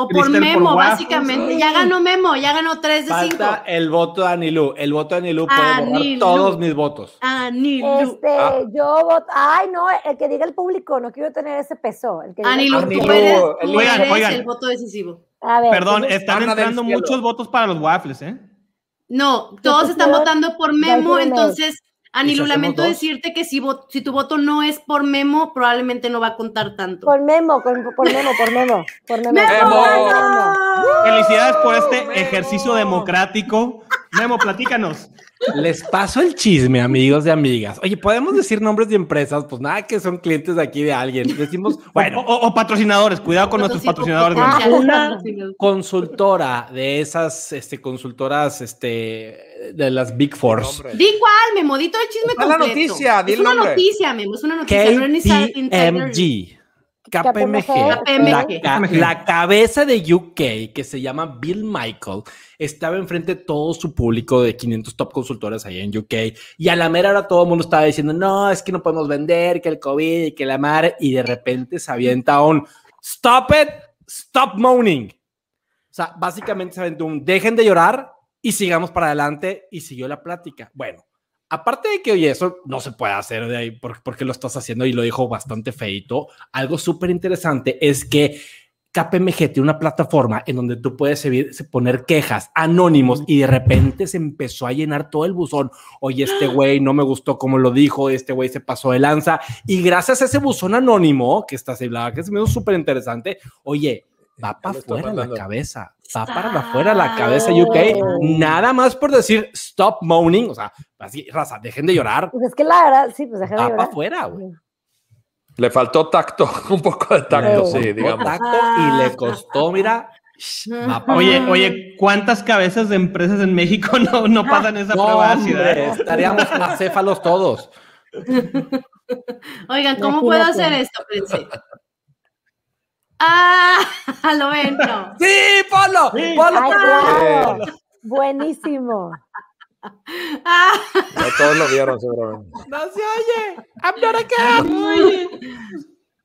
Speaker 2: o por Memo, básicamente. Ya ganó Memo, ya ganó 3 de 5.
Speaker 5: Falta el voto de Anilú. El voto de Anilú puede borrar
Speaker 2: Anilú.
Speaker 5: todos mis votos.
Speaker 2: Anilú.
Speaker 3: Este,
Speaker 1: Ah.
Speaker 3: yo voto. Ay, no, el que diga el público, no quiero tener ese peso. El que diga el
Speaker 2: Anilú, tú
Speaker 1: Anilú,
Speaker 2: eres,
Speaker 1: el-
Speaker 2: tú
Speaker 4: Oigan,
Speaker 2: eres
Speaker 4: oigan.
Speaker 2: el voto decisivo.
Speaker 3: A ver,
Speaker 4: Perdón, están entrando muchos votos para los waffles, ¿eh?
Speaker 2: No, todos están votando por Memo. entonces, Anilú,
Speaker 5: hacemos
Speaker 2: lamento
Speaker 5: dos?
Speaker 2: decirte que si, si tu voto no es por Memo, probablemente no va a contar tanto.
Speaker 3: Por Memo, con- por Memo, por Memo, por Memo.
Speaker 1: Memo.
Speaker 3: Memo.
Speaker 4: Felicidades por este
Speaker 1: Memo.
Speaker 4: ejercicio democrático. Memo, platícanos.
Speaker 5: Les paso el chisme, amigos y amigas. Oye, ¿podemos decir nombres de empresas? Pues nada, que son clientes de aquí de alguien. Decimos, bueno,
Speaker 4: O, o- o patrocinadores, cuidado con nuestros patrocinadores.
Speaker 3: Ah,
Speaker 4: Memo.
Speaker 5: una consultora de esas este, consultoras este, de las Big.
Speaker 1: Nombre.
Speaker 2: Di cuál, Memo, di todo el chisme
Speaker 1: Está la
Speaker 2: completo.
Speaker 1: noticia, di
Speaker 2: es
Speaker 1: el
Speaker 2: una
Speaker 1: nombre.
Speaker 2: noticia, Memo, es una noticia.
Speaker 5: KPMG. KPMG,
Speaker 3: KPMG.
Speaker 5: la, ca- la cabeza de UK, que se llama Bill Michael, estaba enfrente de todo su público de 500 top consultores ahí en UK. Y a la mera hora todo el mundo estaba diciendo, no, es que no podemos vender, que el COVID y que la madre. Y de repente se avienta un, stop it, stop moaning. O sea, básicamente se aventó un, dejen de llorar y sigamos para adelante. Y siguió la plática. Bueno, aparte de que, oye, eso no se puede hacer de ahí por- porque lo estás haciendo y lo dijo bastante feito, algo súper interesante es que KPMG tiene una plataforma en donde tú puedes poner quejas anónimos y de repente se empezó a llenar todo el buzón. Oye, este güey no me gustó como lo dijo, este güey se pasó de lanza. Y gracias a ese buzón anónimo, que está la que hizo súper interesante, oye, va para afuera la cabeza, va para afuera la cabeza UK, nada más por decir stop moaning, o sea, así, raza, dejen de llorar,
Speaker 3: Pues es que la verdad, sí, pues deja de
Speaker 5: va para
Speaker 3: llorar.
Speaker 5: afuera, güey.
Speaker 1: Le faltó tacto, un poco de tacto,
Speaker 3: Sí.
Speaker 1: sí, digamos.
Speaker 5: Tacto y le costó, mira,
Speaker 4: Oye, oye, ¿cuántas cabezas de empresas en México no, no pasan esa
Speaker 5: No,
Speaker 4: prueba de
Speaker 5: hombre, estaríamos acéfalos todos.
Speaker 2: Oigan, ¿cómo puedo hacer esto, Prince? Ah, lo ven, no.
Speaker 5: Sí, Polo,
Speaker 4: Sí.
Speaker 5: Polo,
Speaker 3: Ay, claro. Buenísimo.
Speaker 2: Ah,
Speaker 1: No todos lo vieron, seguramente.
Speaker 5: no se oye. I'm not a cat.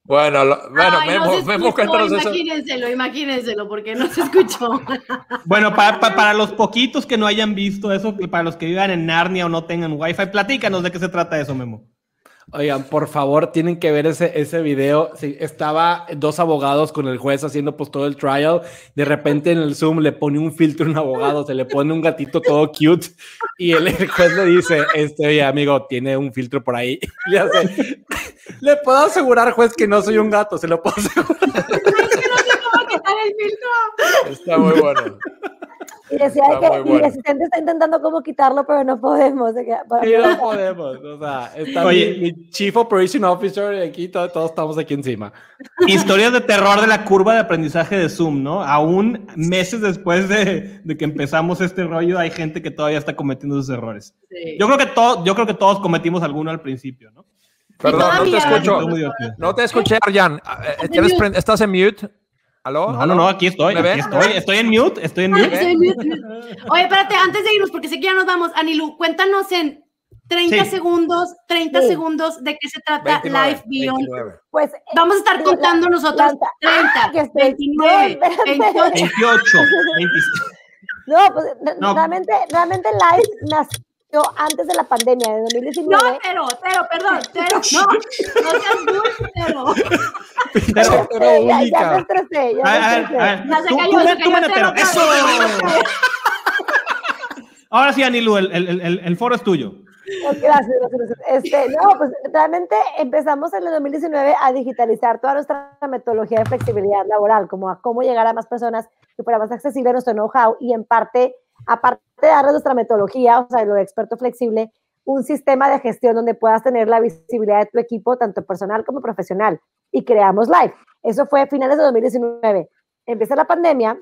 Speaker 1: Bueno, lo- bueno,
Speaker 2: ay, no
Speaker 1: Memo,
Speaker 2: se
Speaker 1: Memo,
Speaker 2: escuchó,
Speaker 1: cuéntanos eso.
Speaker 2: imagínenselo, imagínenselo, porque no se escuchó.
Speaker 4: Bueno, pa- pa- para los poquitos que no hayan visto eso, y para los que vivan en Narnia o no tengan wifi, platícanos de qué se trata eso, Memo.
Speaker 5: Oigan, por favor, tienen que ver ese, ese video. Sí, estaba dos abogados con el juez haciendo pues todo el trial. De repente en el Zoom le pone un filtro a un abogado, se le pone un gatito todo cute y el, el juez le dice, este, oye, amigo, tiene un filtro por ahí. Le hace, le puedo asegurar, juez, que no soy un gato, se lo puedo asegurar.
Speaker 2: ¿Cómo quitar el filtro?
Speaker 1: Está muy bueno.
Speaker 3: Y decía
Speaker 1: Está
Speaker 3: que
Speaker 1: bueno.
Speaker 3: el asistente está intentando como quitarlo, pero no podemos. para-
Speaker 5: Sí, no podemos. O sea, está
Speaker 4: Oye.
Speaker 5: mi, mi Chief Operation Officer y aquí todo- todos estamos aquí encima.
Speaker 4: Historias de terror de la curva de aprendizaje de Zoom, ¿no? Aún meses después de, de que empezamos este rollo, hay gente que todavía está cometiendo esos errores.
Speaker 2: Sí.
Speaker 4: Yo creo que, todo, yo creo que todos cometimos alguno al principio, ¿no?
Speaker 1: Perdón, no te escucho. No te escuché, Arjan. Eh, ¿tienes pre- ¿Estás en mute? ¿Aló?
Speaker 4: No, no, no, aquí estoy, aquí
Speaker 1: ¿Me
Speaker 4: estoy, estoy en mute, estoy en mute.
Speaker 2: soy mute, mute. Oye, espérate, antes de irnos, porque sé que ya nos vamos, Anilu, cuéntanos en 30
Speaker 4: Sí.
Speaker 2: segundos, 30
Speaker 3: Sí.
Speaker 2: segundos de qué se trata
Speaker 1: 29,
Speaker 2: Live Beyond.
Speaker 1: 29.
Speaker 3: Pues
Speaker 2: Vamos a estar
Speaker 3: La-
Speaker 2: contando nosotros
Speaker 3: la-
Speaker 2: 30,
Speaker 3: que estoy-
Speaker 2: 29,
Speaker 3: no, espérate.
Speaker 2: 28.
Speaker 4: 28, 26.
Speaker 3: no, pues
Speaker 4: No.
Speaker 3: realmente, realmente Live nació antes de la pandemia, de
Speaker 2: No,
Speaker 3: 2019.
Speaker 2: pero, pero, perdón, pero, no, no seas dulce, pero.
Speaker 4: Pero-
Speaker 5: Pero
Speaker 3: Sí, ya, ya
Speaker 5: única.
Speaker 3: me estresé, ya me estresé.
Speaker 2: Ya se
Speaker 4: Tú-
Speaker 2: cayó,
Speaker 4: tú
Speaker 2: se
Speaker 4: me-
Speaker 2: cayó pelo,
Speaker 4: ¡Eso! Ahora sí, Anilu, el, el, el, el foro es tuyo.
Speaker 3: Gracias, gracias, gracias. Este, no, pues realmente empezamos en el 2019 a digitalizar toda nuestra metodología de flexibilidad laboral, como a cómo llegar a más personas que fuera más accesible nuestro know-how y en parte, aparte de darles nuestra metodología, o sea, lo de experto flexible, un sistema de gestión donde puedas tener la visibilidad de tu equipo, tanto personal como profesional. Y creamos Live. Eso fue a finales de 2019. Empieza la pandemia,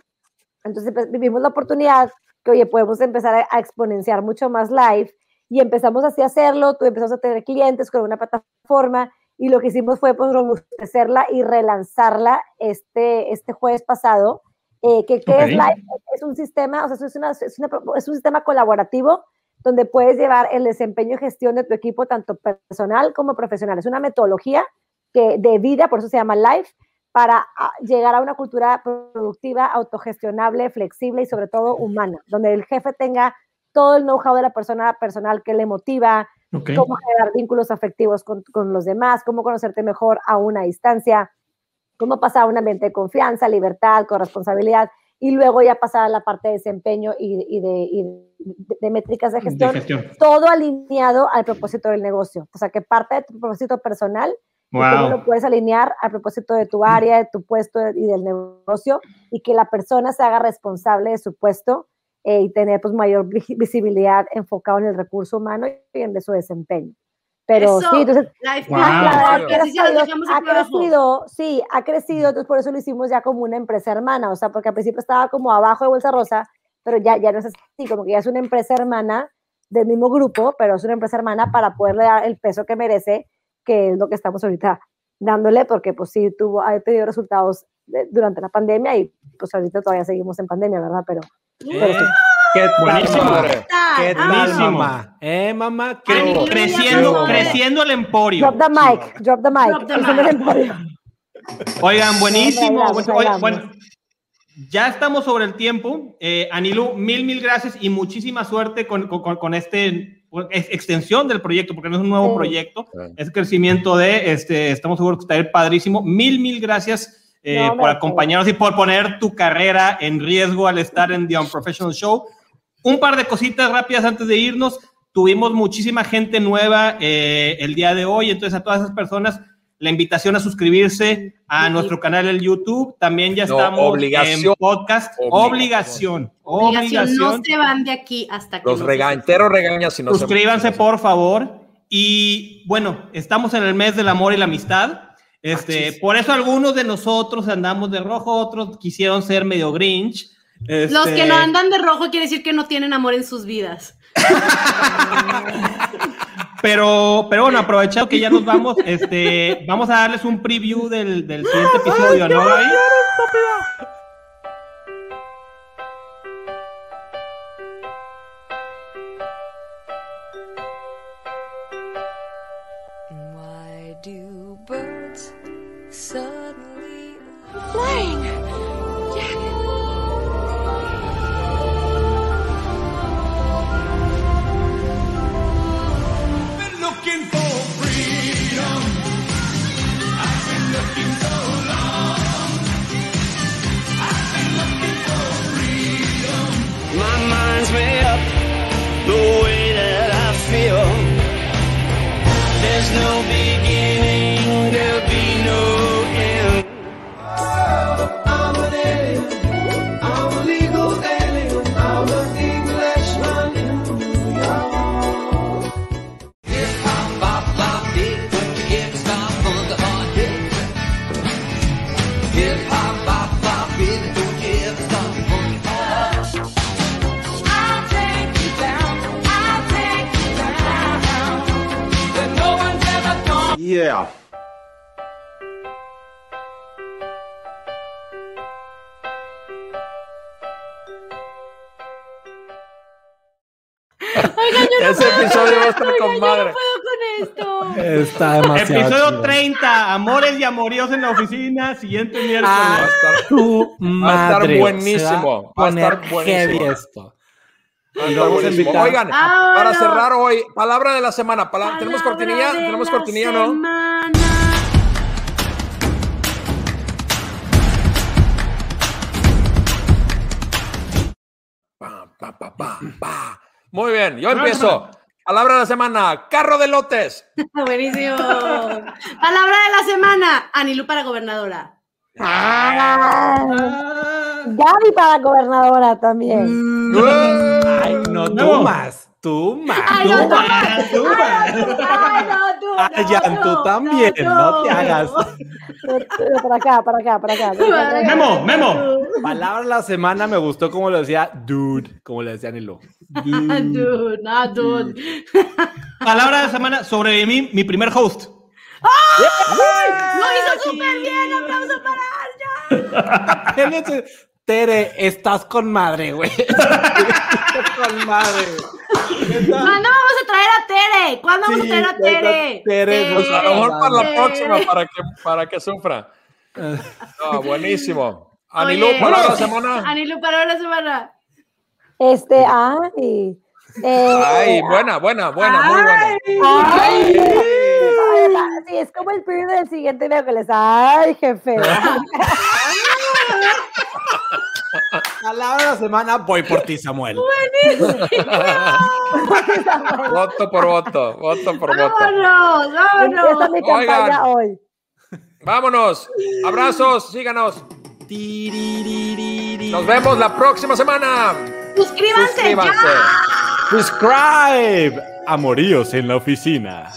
Speaker 3: entonces pues, vivimos la oportunidad que, oye, podemos empezar a, a exponenciar mucho más Live y empezamos así a hacerlo, tú empezamos a tener clientes con una plataforma y lo que hicimos fue pues robustecerla y relanzarla este, este jueves pasado. Eh, que, que es Live? Es un sistema, o sea, es, una- es una- es un sistema colaborativo donde puedes llevar el desempeño y gestión de tu equipo, tanto personal como profesional. Es una metodología que, de vida, por eso se llama Life, para ah, llegar a una cultura productiva, autogestionable, flexible y sobre todo humana, donde el jefe tenga todo el know-how de la persona personal que le motiva, cómo generar vínculos afectivos con, con los demás, cómo conocerte mejor a una distancia, cómo pasar a un ambiente de confianza, libertad, corresponsabilidad, y luego ya pasar a la parte de desempeño y, y de, y de- de métricas de
Speaker 4: De
Speaker 3: gestión,
Speaker 4: gestión.
Speaker 3: todo alineado al propósito del negocio. O sea, que parte de tu propósito personal cómo lo
Speaker 4: Wow.
Speaker 3: puedes alinear al propósito de tu área, de tu puesto y del negocio, y que la persona se haga responsable de su puesto eh, y tener pues mayor vi- visibilidad enfocado en el recurso humano y en de su desempeño. Pero
Speaker 2: Eso,
Speaker 3: sí, entonces
Speaker 4: Wow.
Speaker 3: Ha
Speaker 2: aquí abajo.
Speaker 3: crecido, sí, ha crecido, entonces por eso lo hicimos ya como una empresa hermana, o sea, porque al principio estaba como abajo de Bolsa Rosa, pero ya, ya no es así, como que ya es una empresa hermana del mismo grupo, pero es una empresa hermana para poderle dar el peso que merece, que es lo que estamos ahorita dándole, porque pues sí tuvo, ha tenido resultados de- durante la pandemia y pues ahorita todavía seguimos en pandemia, ¿verdad? Pero, pero sí.
Speaker 5: ¿Qué tal,
Speaker 4: Buenísimo.
Speaker 5: ¿Qué tal,
Speaker 4: Buenísimo.
Speaker 5: mamá? ¿Eh, mamá?
Speaker 4: Creciendo, creciendo el emporio.
Speaker 3: drop the mic, drop the mic.
Speaker 2: Drop the mic.
Speaker 3: emporio.
Speaker 4: Oigan, buenísimo.
Speaker 3: Ahí vamos, ahí
Speaker 4: Oye,
Speaker 3: vamos.
Speaker 4: bueno, ya estamos sobre el tiempo. Eh, Anilu, mil, mil gracias y muchísima suerte con, con- con este es extensión del proyecto, porque no es un nuevo
Speaker 3: Sí.
Speaker 4: proyecto,
Speaker 1: Sí.
Speaker 4: es crecimiento de, este, estamos seguros que está ir padrísimo. Mil, mil gracias eh,
Speaker 3: No,
Speaker 4: por acompañarnos y por poner tu carrera en riesgo al estar en The Unprofessional Show. Un par de cositas rápidas antes de irnos. Tuvimos muchísima gente nueva eh, el día de hoy, entonces a todas esas personas la invitación a suscribirse a
Speaker 2: Sí.
Speaker 4: nuestro canal en YouTube. También ya
Speaker 1: No,
Speaker 4: estamos
Speaker 1: obligación.
Speaker 4: en podcast.
Speaker 1: Obligación.
Speaker 4: Obligación.
Speaker 2: Obligación, no se van de aquí hasta que
Speaker 1: Los
Speaker 2: no
Speaker 1: rega
Speaker 2: se-
Speaker 1: entero regaña si no se-
Speaker 4: Suscríbanse, por favor. Y bueno, estamos en el mes del amor y la amistad. Este, por eso algunos de nosotros andamos de rojo, otros quisieron ser medio Grinch.
Speaker 2: Los
Speaker 4: Este,
Speaker 2: que no andan de rojo quiere decir que no tienen amor en sus vidas.
Speaker 4: Pero, pero bueno, aprovechando que ya nos vamos, este, vamos a darles un preview del, del siguiente episodio, ¿no, Gaby? Amoríos en la oficina, siguiente miércoles.
Speaker 5: Ah,
Speaker 1: Va a estar-
Speaker 5: tu
Speaker 1: Va a estar
Speaker 5: madre.
Speaker 1: buenísimo, va a
Speaker 5: Va a poner
Speaker 1: estar buenísimo.
Speaker 5: esto.
Speaker 1: va a estar
Speaker 5: vamos a
Speaker 1: buenísimo.
Speaker 5: invitar-
Speaker 1: Oigan,
Speaker 2: Ah,
Speaker 1: para
Speaker 2: no.
Speaker 1: cerrar hoy, palabra de la semana. pala- ¿Tenemos cortinilla? ¿Tenemos
Speaker 2: la
Speaker 1: cortinilla o no?
Speaker 2: semana.
Speaker 1: Pa, pa, pa, pa, pa. Muy bien, yo empiezo. Palabra de la semana, carro de lotes.
Speaker 2: Buenísimo. Palabra de la semana. Anilú para gobernadora.
Speaker 3: Ah, Gaby para gobernadora también.
Speaker 5: Ay, no, tú
Speaker 4: No.
Speaker 5: más. Tú más.
Speaker 2: Ay,
Speaker 5: tú
Speaker 2: no,
Speaker 5: más.
Speaker 4: Tú,
Speaker 3: Ay, no, tú,
Speaker 5: Ay, Jan, tú también. No te hagas.
Speaker 3: Para acá, para acá, para acá.
Speaker 4: Memo, Memo.
Speaker 5: Palabra de la semana me gustó como lo decía dude, como le decía Nilo.
Speaker 2: Ah, Dude, no, dude.
Speaker 4: Palabra de la semana sobre mí, mi primer host.
Speaker 2: Lo hizo súper bien. Aplauso para Arjan.
Speaker 5: Tere, estás con madre, güey. Estás con madre.
Speaker 2: ¿Cuándo vamos a traer a Tere? ¿Cuándo vamos a traer a Tere?
Speaker 5: Tere,
Speaker 1: Pues a lo mejor para la próxima, para que, para que sufra. No, buenísimo. Anilú, de la semana.
Speaker 2: Anilú, de la semana.
Speaker 3: Este, ay. eh,
Speaker 1: Ay, buena, buena, buena, muy buena.
Speaker 3: Ay, ay, sí, es como el preview del siguiente video que les. Ay, jefe.
Speaker 5: Palabra de la semana, voy por ti, Samuel.
Speaker 1: Voto por voto, voto por voto.
Speaker 2: Vámonos, vámonos.
Speaker 3: mi campaña hoy.
Speaker 1: Vámonos. Abrazos, síganos. Nos vemos la próxima semana.
Speaker 2: Suscríbanse,
Speaker 1: Suscríbanse.
Speaker 2: ya.
Speaker 5: Subscribe. Amoríos en la oficina.